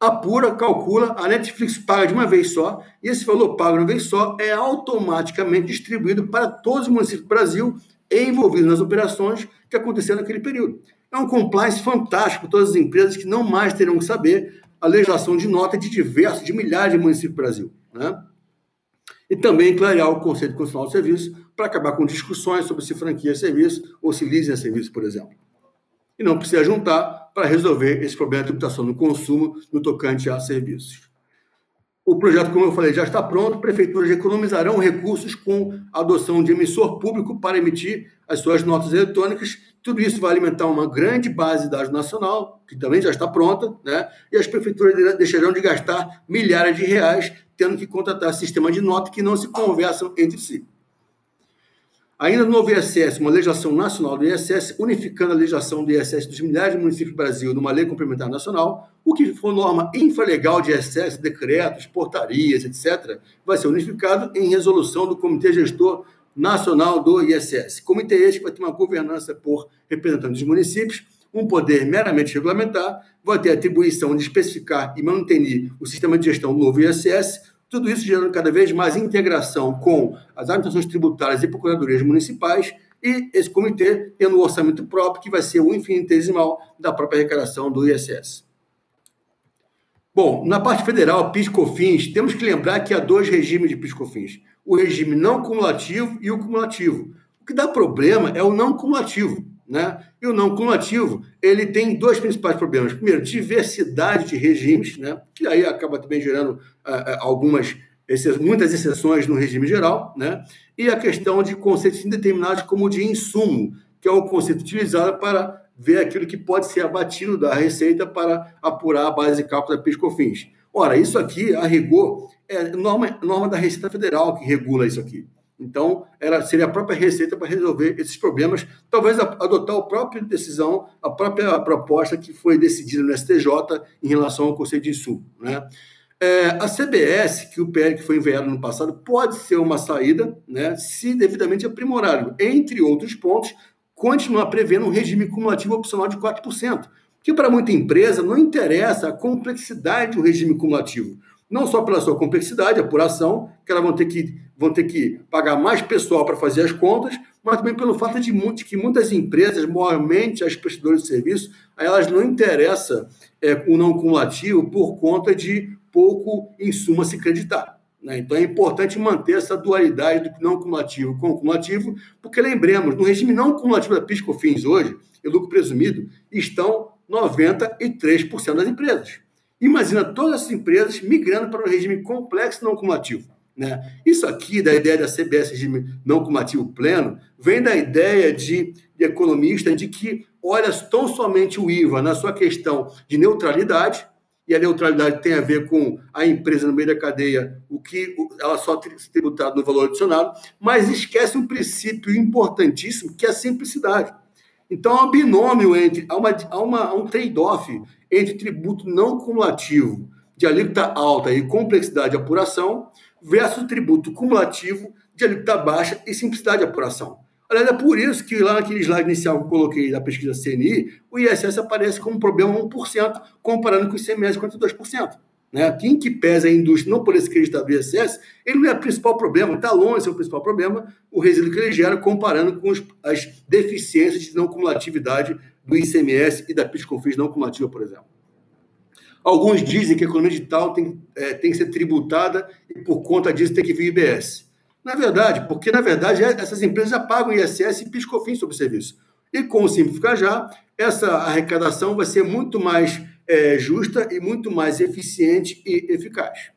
apura, calcula, a Netflix paga de uma vez só, e esse valor pago de uma vez só é automaticamente distribuído para todos os municípios do Brasil envolvidos nas operações que aconteceram naquele período. É um compliance fantástico para todas as empresas que não mais terão que saber a legislação de nota de diversos, de milhares de municípios do Brasil. Né? E também clarear o conceito constitucional de serviço para acabar com discussões sobre se franquia é serviço ou se leasing é serviço, por exemplo e não precisa juntar para resolver esse problema de tributação no consumo no tocante a serviços. O projeto, como eu falei, já está pronto. Prefeituras economizarão recursos com a adoção de emissor público para emitir as suas notas eletrônicas. Tudo isso vai alimentar uma grande base de dados nacional, que também já está pronta, né? e as prefeituras deixarão de gastar milhares de reais tendo que contratar sistema de nota que não se conversam entre si. Ainda no novo ISS, uma legislação nacional do ISS, unificando a legislação do ISS dos milhares de municípios do Brasil numa lei complementar nacional, o que for norma infralegal de ISS, decretos, portarias, etc., vai ser unificado em resolução do Comitê Gestor Nacional do ISS. Comitê este vai ter uma governança por representantes dos municípios, um poder meramente regulamentar, vai ter atribuição de especificar e manter o sistema de gestão do novo ISS, tudo isso gerando cada vez mais integração com as administrações tributárias e procuradorias municipais e esse comitê tendo um orçamento próprio que vai ser o infinitesimal da própria arrecadação do ISS. Bom, na parte federal, PIS/COFINS, temos que lembrar que há dois regimes de PIS/COFINS: o regime não cumulativo e o cumulativo. O que dá problema é o não cumulativo. Né? E o não cumulativo, ele tem dois principais problemas. Primeiro, diversidade de regimes, né? que aí acaba também gerando uh, algumas, muitas exceções no regime geral, né? e a questão de conceitos indeterminados como de insumo, que é o conceito utilizado para ver aquilo que pode ser abatido da receita para apurar a base de cálculo da PIS/COFINS. Ora, isso aqui, a rigor, é norma, norma da Receita Federal que regula isso aqui. Então, era, seria a própria Receita para resolver esses problemas, talvez adotar a própria decisão, a própria proposta que foi decidida no STJ em relação ao Conselho de Insumo. Né? É, a CBS, que o PL que foi enviado no passado, pode ser uma saída, né, se devidamente aprimorado. Entre outros pontos, continuar prevendo um regime cumulativo opcional de 4%, que para muita empresa não interessa a complexidade do regime cumulativo não só pela sua complexidade, apuração, que elas vão ter que, vão ter que pagar mais pessoal para fazer as contas, mas também pelo fato de, que muitas empresas, maiormente as prestadoras de serviço, a elas não interessa é, o não cumulativo por conta de pouco insumo a se acreditar. Né? Então é importante manter essa dualidade do não cumulativo com o cumulativo, porque lembremos, no regime não cumulativo da PIS/COFINS hoje, e lucro presumido, estão 93% das empresas. Imagina todas as empresas migrando para um regime complexo não cumulativo. Né? Isso aqui, da ideia da CBS regime não cumulativo pleno, vem da ideia de, de economista de que olha tão somente o IVA na sua questão de neutralidade, e a neutralidade tem a ver com a empresa no meio da cadeia, o que ela só se tributada no valor adicionado, mas esquece um princípio importantíssimo, que é a simplicidade. Então, há um binômio entre, há, uma, há, uma, há um trade-off entre tributo não cumulativo de alíquota alta e complexidade de apuração versus tributo cumulativo de alíquota baixa e simplicidade de apuração. Aliás, é por isso que lá naquele slide inicial que eu coloquei da pesquisa CNI, o ISS aparece como um problema 1%, comparando com o ICMS 42%. Né? Quem que pesa a indústria não por esse crédito do ISS, ele não é o principal problema, está longe de ser o principal problema, o resíduo que ele gera, comparando com os, as deficiências de não cumulatividade do ICMS e da PIS-COFINS não cumulativa, por exemplo. Alguns dizem que a economia digital tem, é, tem que ser tributada e, por conta disso, tem que vir IBS. Na verdade, porque na verdade é, essas empresas já pagam ISS e PIS/COFINS sobre o serviço. E com o Simplificar Já, essa arrecadação vai ser muito mais é, justa e muito mais eficiente e eficaz.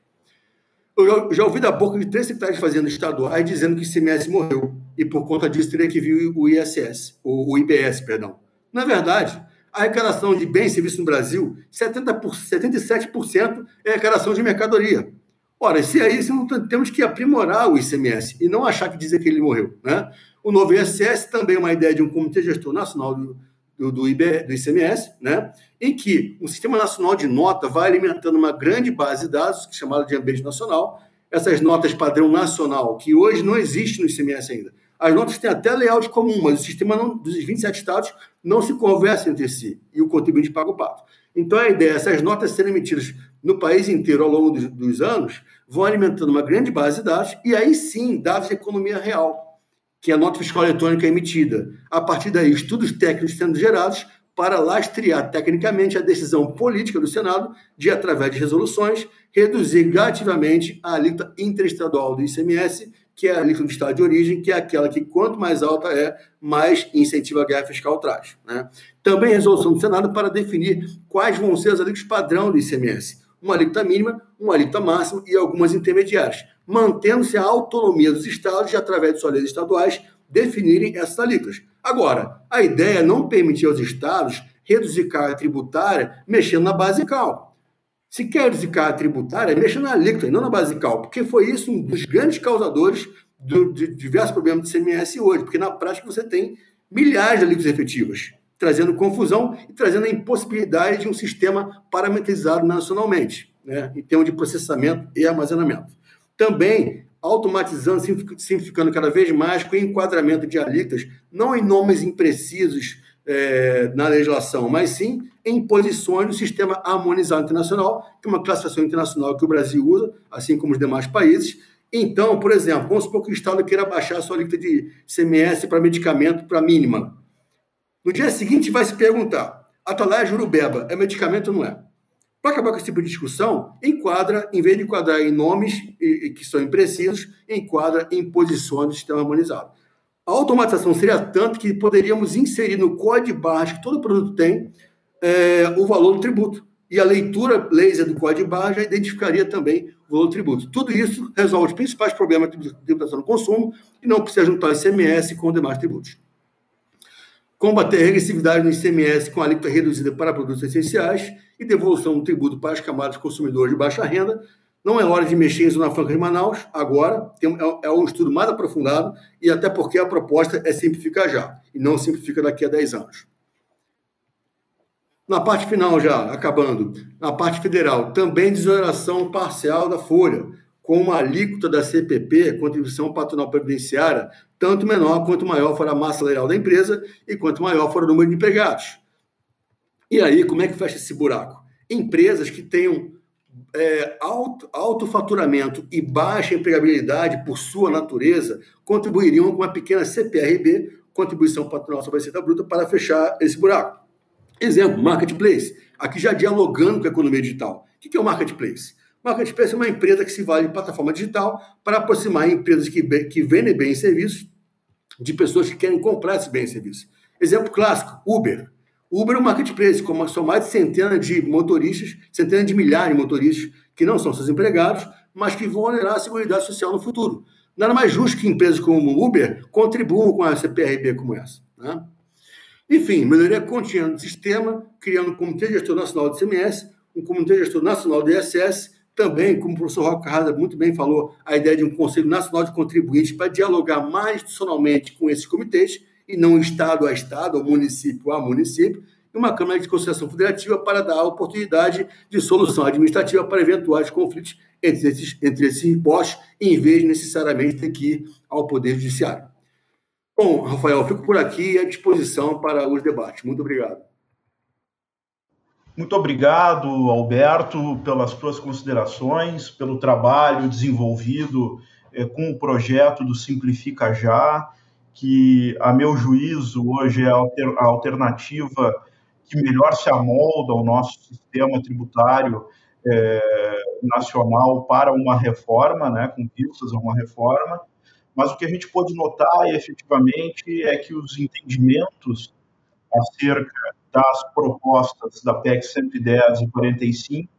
Eu já, já ouvi da boca de três secretários de Fazenda estaduais dizendo que o ICMS morreu e por conta disso teria que vir o ISS, o, o IBS, perdão. Na verdade, a arrecadação de bens e serviços no Brasil, 70 por, 77% é arrecadação de mercadoria. Ora, se é isso, temos que aprimorar o ICMS e não achar que dizer que ele morreu. Né? O novo ISS também é uma ideia de um Comitê Gestor Nacional do, do, do, do ICMS, né? em que o Sistema Nacional de Nota vai alimentando uma grande base de dados, é chamada de ambiente nacional, essas notas padrão nacional, que hoje não existe no ICMS ainda. As notas têm até layout comum, mas o sistema não, dos 27 estados não se conversa entre si e o contribuinte paga o pato. Então a ideia é essas notas serem emitidas no país inteiro ao longo dos, dos anos, vão alimentando uma grande base de dados, e aí sim, dados de economia real, que é a nota fiscal eletrônica emitida. A partir daí, estudos técnicos sendo gerados para lastrear tecnicamente a decisão política do Senado de, através de resoluções, reduzir gradativamente a alíquota interestadual do ICMS, que é a alíquota do estado de origem, que é aquela que, quanto mais alta é, mais incentivo a guerra fiscal traz. Né? Também resolução do Senado para definir quais vão ser as alíquotas padrão do ICMS, uma alíquota mínima, uma alíquota máxima e algumas intermediárias, mantendo-se a autonomia dos estados de, através de suas leis estaduais, definirem essas alíquotas. Agora, a ideia é não permitir aos estados reduzir carga tributária mexendo na basical. Se quer carga tributária, mexa na alíquota e não na basical, porque foi isso um dos grandes causadores do, de diversos problemas de CMS hoje, porque na prática você tem milhares de alíquotas efetivas trazendo confusão e trazendo a impossibilidade de um sistema parametrizado nacionalmente, né, em termos de processamento e armazenamento. Também automatizando, simplificando cada vez mais com o enquadramento de alíquotas, não em nomes imprecisos é, na legislação, mas sim em posições do sistema harmonizado internacional, que é uma classificação internacional que o Brasil usa, assim como os demais países. Então, por exemplo, vamos supor que o Estado queira baixar a sua alíquota de CMS para medicamento para mínima. No dia seguinte, vai se perguntar: atalaia jurubeba é medicamento ou não é? Para acabar com esse tipo de discussão, enquadra, em vez de enquadrar em nomes que são imprecisos, enquadra em posições do sistema harmonizado. A automatização seria tanto que poderíamos inserir no código de barras que todo produto tem é, o valor do tributo. E a leitura laser do código de barras já identificaria também o valor do tributo. Tudo isso resolve os principais problemas de tributação do consumo e não precisa juntar ICMS com demais tributos combater a regressividade no ICMS com alíquota reduzida para produtos essenciais e devolução do tributo para as camadas consumidores de baixa renda. Não é hora de mexer em Zona Franca de Manaus, agora tem, é, é um estudo mais aprofundado e até porque a proposta é simplificar já e não simplifica daqui a 10 anos. Na parte final já, acabando, na parte federal, também desoneração parcial da folha, com uma alíquota da CPP, contribuição patronal previdenciária, tanto menor quanto maior for a massa salarial da empresa e quanto maior for o número de empregados. E aí, como é que fecha esse buraco? Empresas que tenham é, alto, alto faturamento e baixa empregabilidade por sua natureza contribuiriam com uma pequena CPRB, contribuição patronal sobre a receita bruta, para fechar esse buraco. Exemplo, marketplace. Aqui já dialogando com a economia digital. O que é o marketplace? Marketplace é uma empresa que se vale de plataforma digital para aproximar empresas que, que vendem bens e serviços de pessoas que querem comprar esse bem e serviço. Exemplo clássico, Uber. Uber é um marketplace, com são mais de centenas de motoristas, centenas de milhares de motoristas que não são seus empregados, mas que vão onerar a segurança social no futuro. Nada mais justo que empresas como Uber contribuam com a CPRB como essa. Né? Enfim, melhoria contínua do sistema, criando um Comitê Gestor Nacional de CMS, um Comitê Gestor Nacional de ISS também, como o professor Roque Carrada muito bem falou, a ideia de um Conselho Nacional de Contribuintes para dialogar mais institucionalmente com esses comitês e não Estado a Estado, ou município a município, e uma Câmara de Conciliação Federativa para dar a oportunidade de solução administrativa para eventuais conflitos entre esses, entre esses impostos, em vez de necessariamente ter que ir ao Poder Judiciário. Bom, Rafael, fico por aqui à disposição para os debates. Muito obrigado. Muito obrigado, Alberto, pelas suas considerações, pelo trabalho desenvolvido eh, com o projeto do Simplifica Já, que, a meu juízo, hoje é a alternativa que melhor se amolda ao nosso sistema tributário é, nacional para uma reforma, né, com vistas a uma reforma, mas o que a gente pode notar efetivamente é que os entendimentos acerca das propostas da PEC 110 e 45,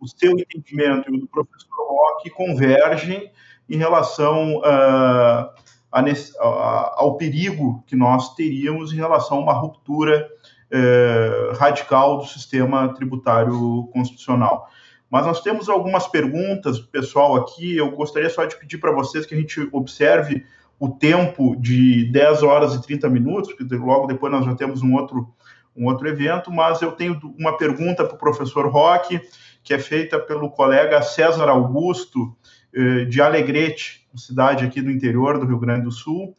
o seu entendimento e o do professor Roque convergem em relação uh, a, a, ao perigo que nós teríamos em relação a uma ruptura é, radical do sistema tributário constitucional. Mas nós temos algumas perguntas, pessoal, aqui. Eu gostaria só de pedir para vocês que a gente observe o tempo de 10 horas e 30 minutos, porque logo depois nós já temos um outro, um outro evento. Mas eu tenho uma pergunta para o professor Roque, que é feita pelo colega César Augusto, eh, de Alegrete, cidade aqui do interior do Rio Grande do Sul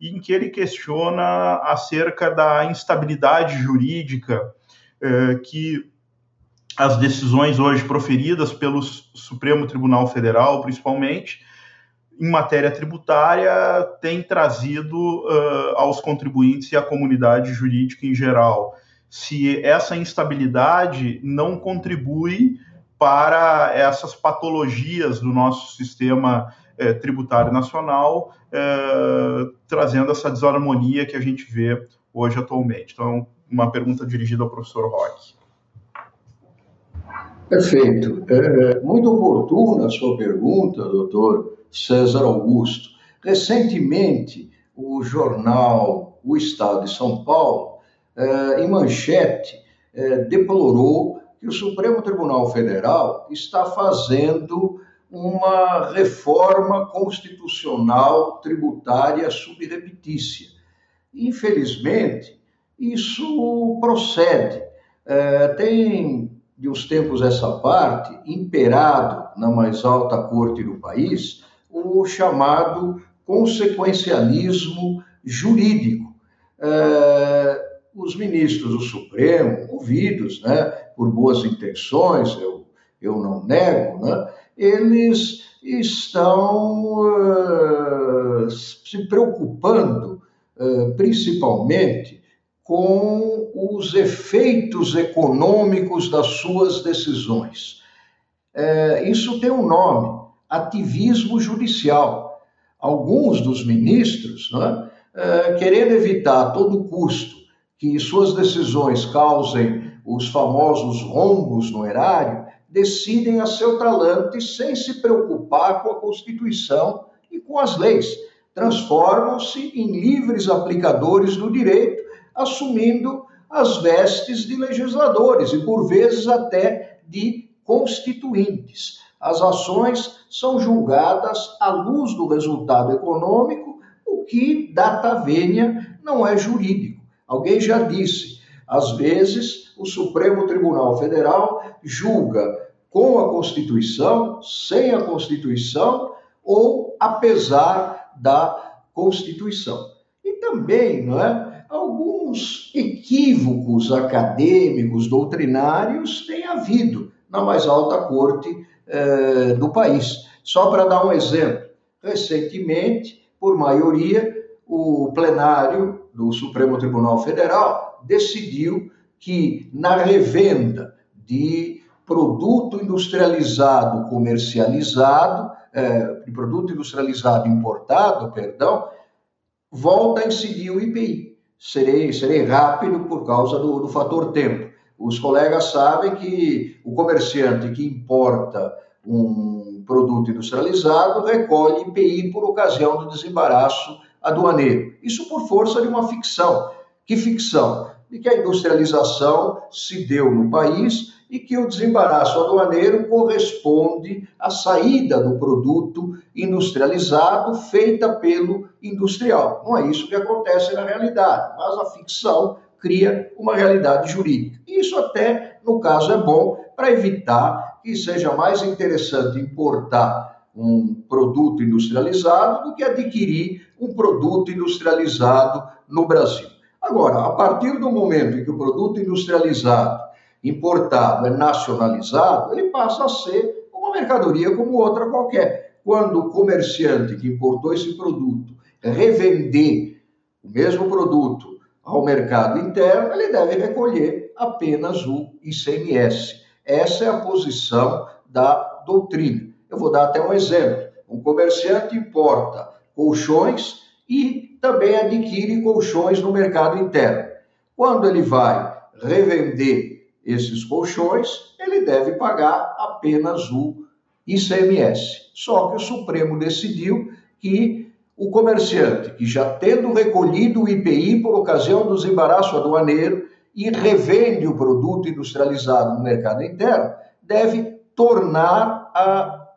em que ele questiona acerca da instabilidade jurídica eh, que as decisões hoje proferidas pelo Supremo Tribunal Federal, principalmente, em matéria tributária, têm trazido uh, aos contribuintes e à comunidade jurídica em geral. Se essa instabilidade não contribui para essas patologias do nosso sistema é, tributário nacional, é, trazendo essa desarmonia que a gente vê hoje atualmente. Então, uma pergunta dirigida ao professor Roque. Perfeito. É, muito oportuna a sua pergunta, doutor César Augusto. Recentemente, o jornal O Estado de São Paulo, é, em manchete, é, deplorou que o Supremo Tribunal Federal está fazendo uma reforma constitucional tributária subrepetícia. Infelizmente, isso procede. É, tem, de uns tempos essa parte, imperado na mais alta corte do país o chamado consequencialismo jurídico. É, os ministros do Supremo, ouvidos né, por boas intenções, eu, eu não nego, né, eles estão uh, se preocupando uh, principalmente com os efeitos econômicos das suas decisões. Uh, isso tem um nome: ativismo judicial. Alguns dos ministros, né, querendo evitar a todo custo que suas decisões causem os famosos rombos no erário, decidem a seu talante sem se preocupar com a Constituição e com as leis. Transformam-se em livres aplicadores do direito, assumindo as vestes de legisladores e, por vezes, até de constituintes. As ações são julgadas à luz do resultado econômico, o que, data vênia, não é jurídico. Alguém já disse, às vezes, o Supremo Tribunal Federal julga com a Constituição, sem a Constituição ou apesar da Constituição. E também, não é? Alguns equívocos acadêmicos, doutrinários têm havido na mais alta corte eh, do país. Só para dar um exemplo, recentemente, por maioria, o plenário do Supremo Tribunal Federal decidiu que na revenda de produto industrializado comercializado, é, produto industrializado importado, perdão, volta a incidir o IPI. Serei, serei rápido por causa do, do fator tempo. Os colegas sabem que o comerciante que importa um produto industrializado recolhe IPI por ocasião do desembaraço aduaneiro. Isso por força de uma ficção. Que ficção? De que a industrialização se deu no país e que o desembaraço aduaneiro corresponde à saída do produto industrializado feita pelo industrial. Não é isso que acontece na realidade, mas a ficção cria uma realidade jurídica. Isso até, no caso, é bom para evitar que seja mais interessante importar um produto industrializado do que adquirir um produto industrializado no Brasil. Agora, a partir do momento em que o produto industrializado, importado, é nacionalizado, ele passa a ser uma mercadoria como outra qualquer. Quando o comerciante que importou esse produto revender o mesmo produto ao mercado interno, ele deve recolher apenas o ICMS. Essa é a posição da doutrina. Eu vou dar até um exemplo. Um comerciante importa colchões e também adquire colchões no mercado interno. Quando ele vai revender esses colchões, ele deve pagar apenas o ICMS. Só que o Supremo decidiu que o comerciante que já tendo recolhido o IPI por ocasião do desembaraço aduaneiro e revende o produto industrializado no mercado interno, deve tornar a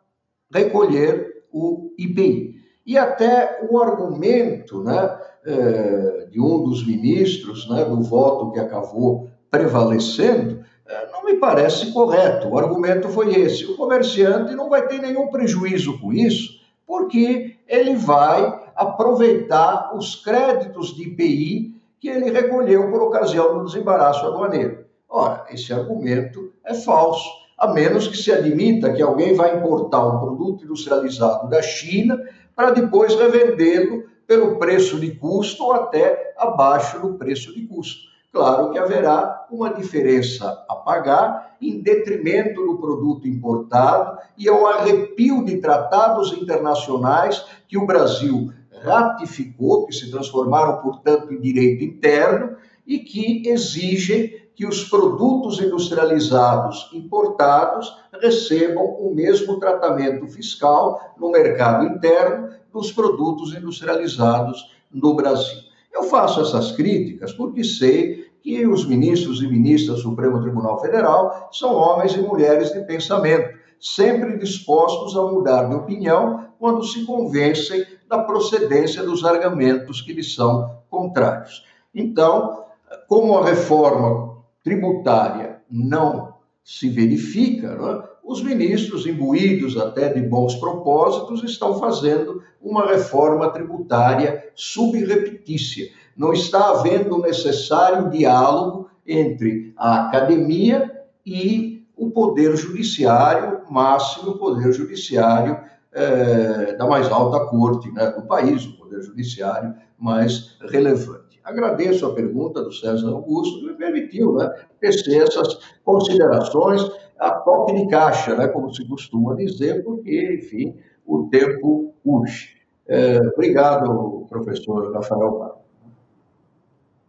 recolher o IPI. E até o argumento né, é, de um dos ministros, né, do voto que acabou prevalecendo, é, não me parece correto. O argumento foi esse: o comerciante não vai ter nenhum prejuízo com isso, porque ele vai aproveitar os créditos de IPI que ele recolheu por ocasião do desembaraço aduaneiro. Ora, esse argumento é falso, a menos que se admita que alguém vai importar um produto industrializado da China para depois revendê-lo pelo preço de custo ou até abaixo do preço de custo. Claro que haverá uma diferença a pagar em detrimento do produto importado e ao arrepio de tratados internacionais que o Brasil ratificou, que se transformaram, portanto, em direito interno e que exigem que os produtos industrializados importados recebam o mesmo tratamento fiscal no mercado interno dos produtos industrializados no Brasil. Eu faço essas críticas porque sei que os ministros e ministras do Supremo Tribunal Federal são homens e mulheres de pensamento, sempre dispostos a mudar de opinião quando se convencem da procedência dos argumentos que lhes são contrários. Então, como a reforma tributária não se verifica, não é? os ministros, imbuídos até de bons propósitos, estão fazendo uma reforma tributária subrepetícia. Não está havendo o necessário diálogo entre a academia e o poder judiciário, máximo poder judiciário é, da mais alta corte né, do país, o poder judiciário mais relevante. Agradeço a pergunta do César Augusto, que me permitiu né, tecer essas considerações a toque de caixa, né, como se costuma dizer, porque, enfim, o tempo urge. É, obrigado, professor Rafael Barro.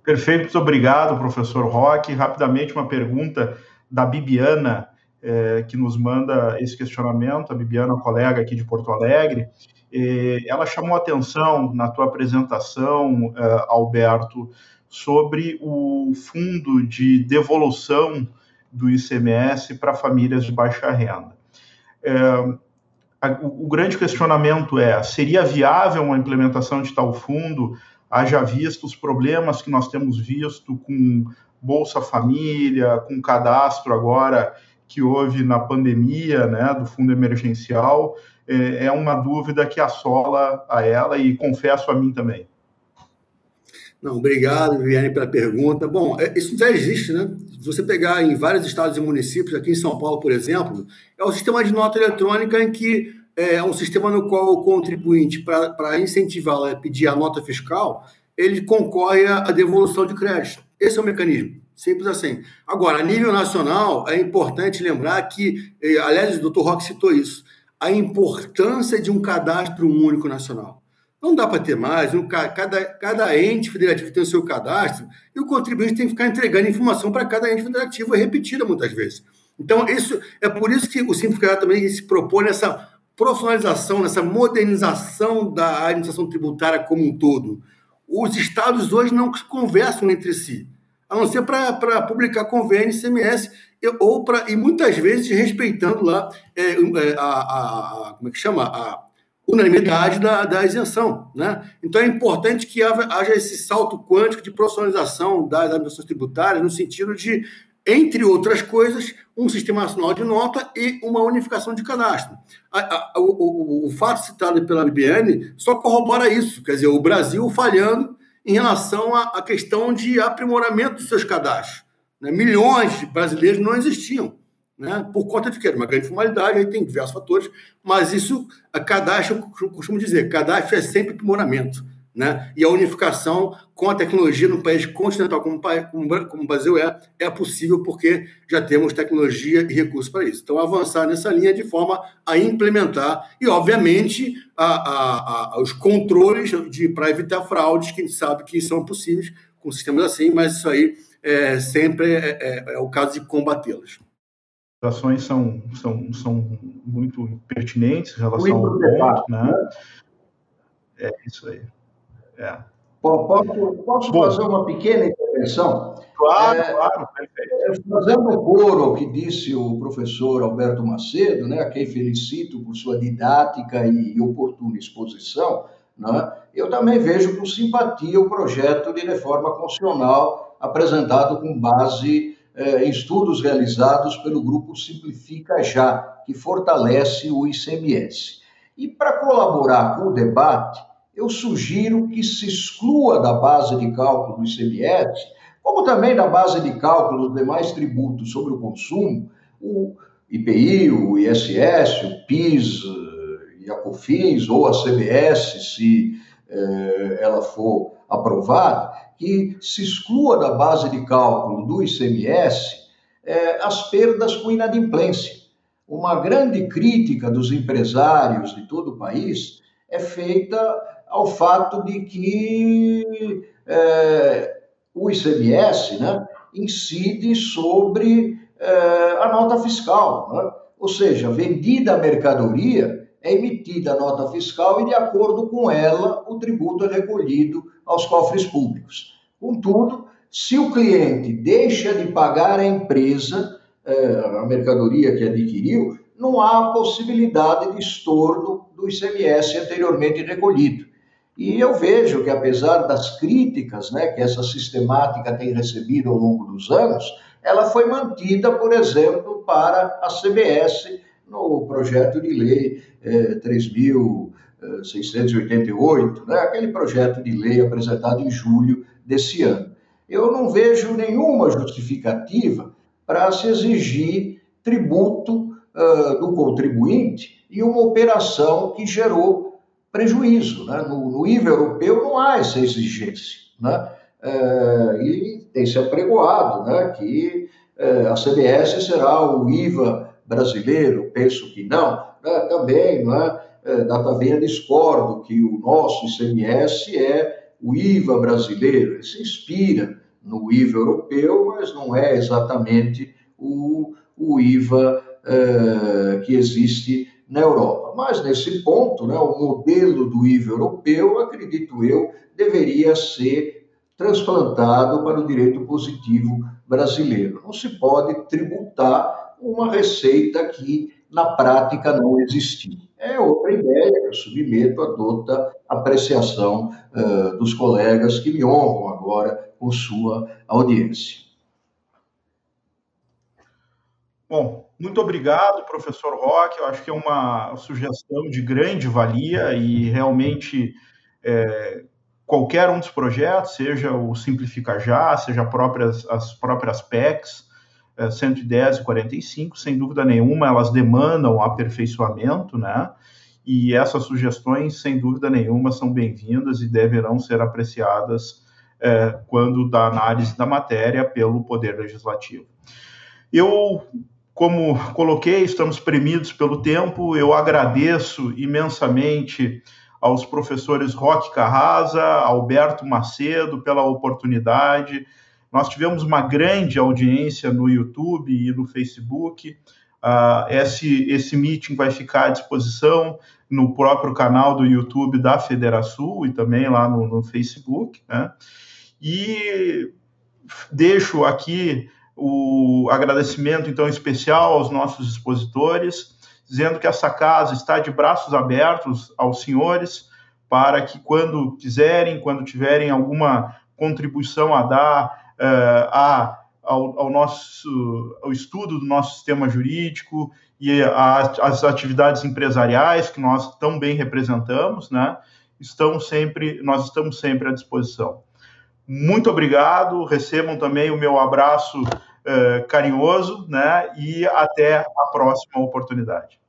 Perfeito, muito obrigado, professor Roque. Rapidamente, uma pergunta da Bibiana, é, que nos manda esse questionamento, a Bibiana, colega aqui de Porto Alegre. Ela chamou atenção na tua apresentação, é, Alberto, sobre o fundo de devolução do ICMS para famílias de baixa renda. O, o grande questionamento é: seria viável uma implementação de tal fundo, haja visto os problemas que nós temos visto com Bolsa Família, com cadastro agora que houve na pandemia, né, do fundo emergencial, é, é uma dúvida que assola a ela e confesso a mim também. Não, obrigado, Viviane, pela pergunta. Bom, é, isso já existe, né? Se você pegar em vários estados e municípios, aqui em São Paulo, por exemplo, é o sistema de nota eletrônica em que é um sistema no qual o contribuinte, para incentivá-lo a pedir a nota fiscal, ele concorre à devolução de crédito. Esse é o mecanismo. Simples assim. Agora, a nível nacional, é importante lembrar que, aliás, o doutor Roque citou isso, a importância de um cadastro único nacional. Não dá para ter mais, cada, cada ente federativo tem o seu cadastro e o contribuinte tem que ficar entregando informação para cada ente federativo, é repetida muitas vezes. Então, isso é por isso que o Simplificado também se propõe nessa profissionalização, nessa modernização da administração tributária como um todo. Os estados hoje não conversam entre si, a não ser para publicar convênio Ou para e muitas vezes respeitando lá é, é, a, a, como é que chama a unanimidade da, da isenção, né? Então é importante que haja esse salto quântico de profissionalização das administrações tributárias no sentido de entre outras coisas, um sistema nacional de nota e uma unificação de cadastro. A, a, o, o, o, fato citado pela IBN só corrobora isso, quer dizer, o Brasil falhando em relação à questão de aprimoramento dos seus cadastros. Né? Milhões de brasileiros não existiam, né? por conta de quê? Uma grande formalidade, aí tem diversos fatores, mas isso, a cadastro, eu costumo dizer, cadastro é sempre aprimoramento. Né? E a unificação com a tecnologia no país continental como, como, como o Brasil é, é possível porque já temos tecnologia e recursos para isso. Então, avançar nessa linha de forma a implementar e, obviamente, a, a, a, os controles para evitar fraudes que a gente sabe que são possíveis com sistemas assim, mas isso aí é, sempre é, é, é o caso de combatê-las. As ações são, são, são muito pertinentes em relação ao ponto, né? né? É isso aí. É. Posso, posso fazer uma pequena intervenção? Claro, é, claro. É, fazendo coro ao que disse o professor Alberto Macedo, né, a quem felicito por sua didática e oportuna exposição, né, eu também vejo com simpatia o projeto de reforma constitucional apresentado com base eh, em estudos realizados pelo grupo Simplifica Já, que fortalece o ICMS. E para colaborar com o debate, eu sugiro que se exclua da base de cálculo do ICMS, como também da base de cálculo dos demais tributos sobre o consumo, o IPI, o ISS, o PIS e a COFINS, ou a CBS, se eh, ela for aprovada, que se exclua da base de cálculo do ICMS eh, as perdas com inadimplência. Uma grande crítica dos empresários de todo o país é feita ao fato de que é, o ICMS né, incide sobre é, a nota fiscal. Né? Ou seja, vendida a mercadoria, é emitida a nota fiscal e, de acordo com ela, o tributo é recolhido aos cofres públicos. Contudo, se o cliente deixa de pagar a empresa, eh, a mercadoria que adquiriu, não há possibilidade de estorno do ICMS anteriormente recolhido. E eu vejo que, apesar das críticas né, que essa sistemática tem recebido ao longo dos anos, ela foi mantida, por exemplo, para a CBS no projeto de lei eh, 3.000. 688, né? aquele projeto de lei apresentado em julho desse ano. Eu não vejo nenhuma justificativa para se exigir tributo uh, do contribuinte em uma operação que gerou prejuízo. Né? No, no nível europeu não há essa exigência. Né? Uh, e tem se apregoado né, que uh, a CBS será o IVA brasileiro, penso que não, né? também não é? Data venha discordo que o nosso ICMS é o IVA brasileiro, ele se inspira no IVA europeu, mas não é exatamente o, o IVA é, que existe na Europa. Mas, nesse ponto, né, o modelo do IVA europeu, acredito eu, deveria ser transplantado para o direito positivo brasileiro. Não se pode tributar uma receita que, na prática, não existia. É outra ideia que eu submeto a toda apreciação uh, dos colegas que me honram agora com sua audiência. Bom, muito obrigado, professor Roque. Eu acho que é uma sugestão de grande valia e realmente é, qualquer um dos projetos, seja o Simplifica Já, seja próprias, as próprias PECs, 110 e 45, sem dúvida nenhuma, elas demandam aperfeiçoamento, né? E essas sugestões, sem dúvida nenhuma, são bem-vindas e deverão ser apreciadas é, quando da análise da matéria pelo Poder Legislativo. Eu como coloquei, estamos premidos pelo tempo. Eu agradeço imensamente aos professores Roque Carrasa, Alberto Macedo pela oportunidade. Nós tivemos uma grande audiência no YouTube e no Facebook. Uh, esse, esse meeting vai ficar à disposição no próprio canal do YouTube da Federação e também lá no, no Facebook. Né? E deixo aqui o agradecimento, então, especial aos nossos expositores, dizendo que essa casa está de braços abertos aos senhores para que, quando quiserem, quando tiverem alguma contribuição a dar a, ao, ao, nosso ao estudo do nosso sistema jurídico e as atividades empresariais que nós tão bem representamos, né? Estão sempre, nós estamos sempre à disposição. Muito obrigado, recebam também o meu abraço uh, carinhoso, né? E até a próxima oportunidade.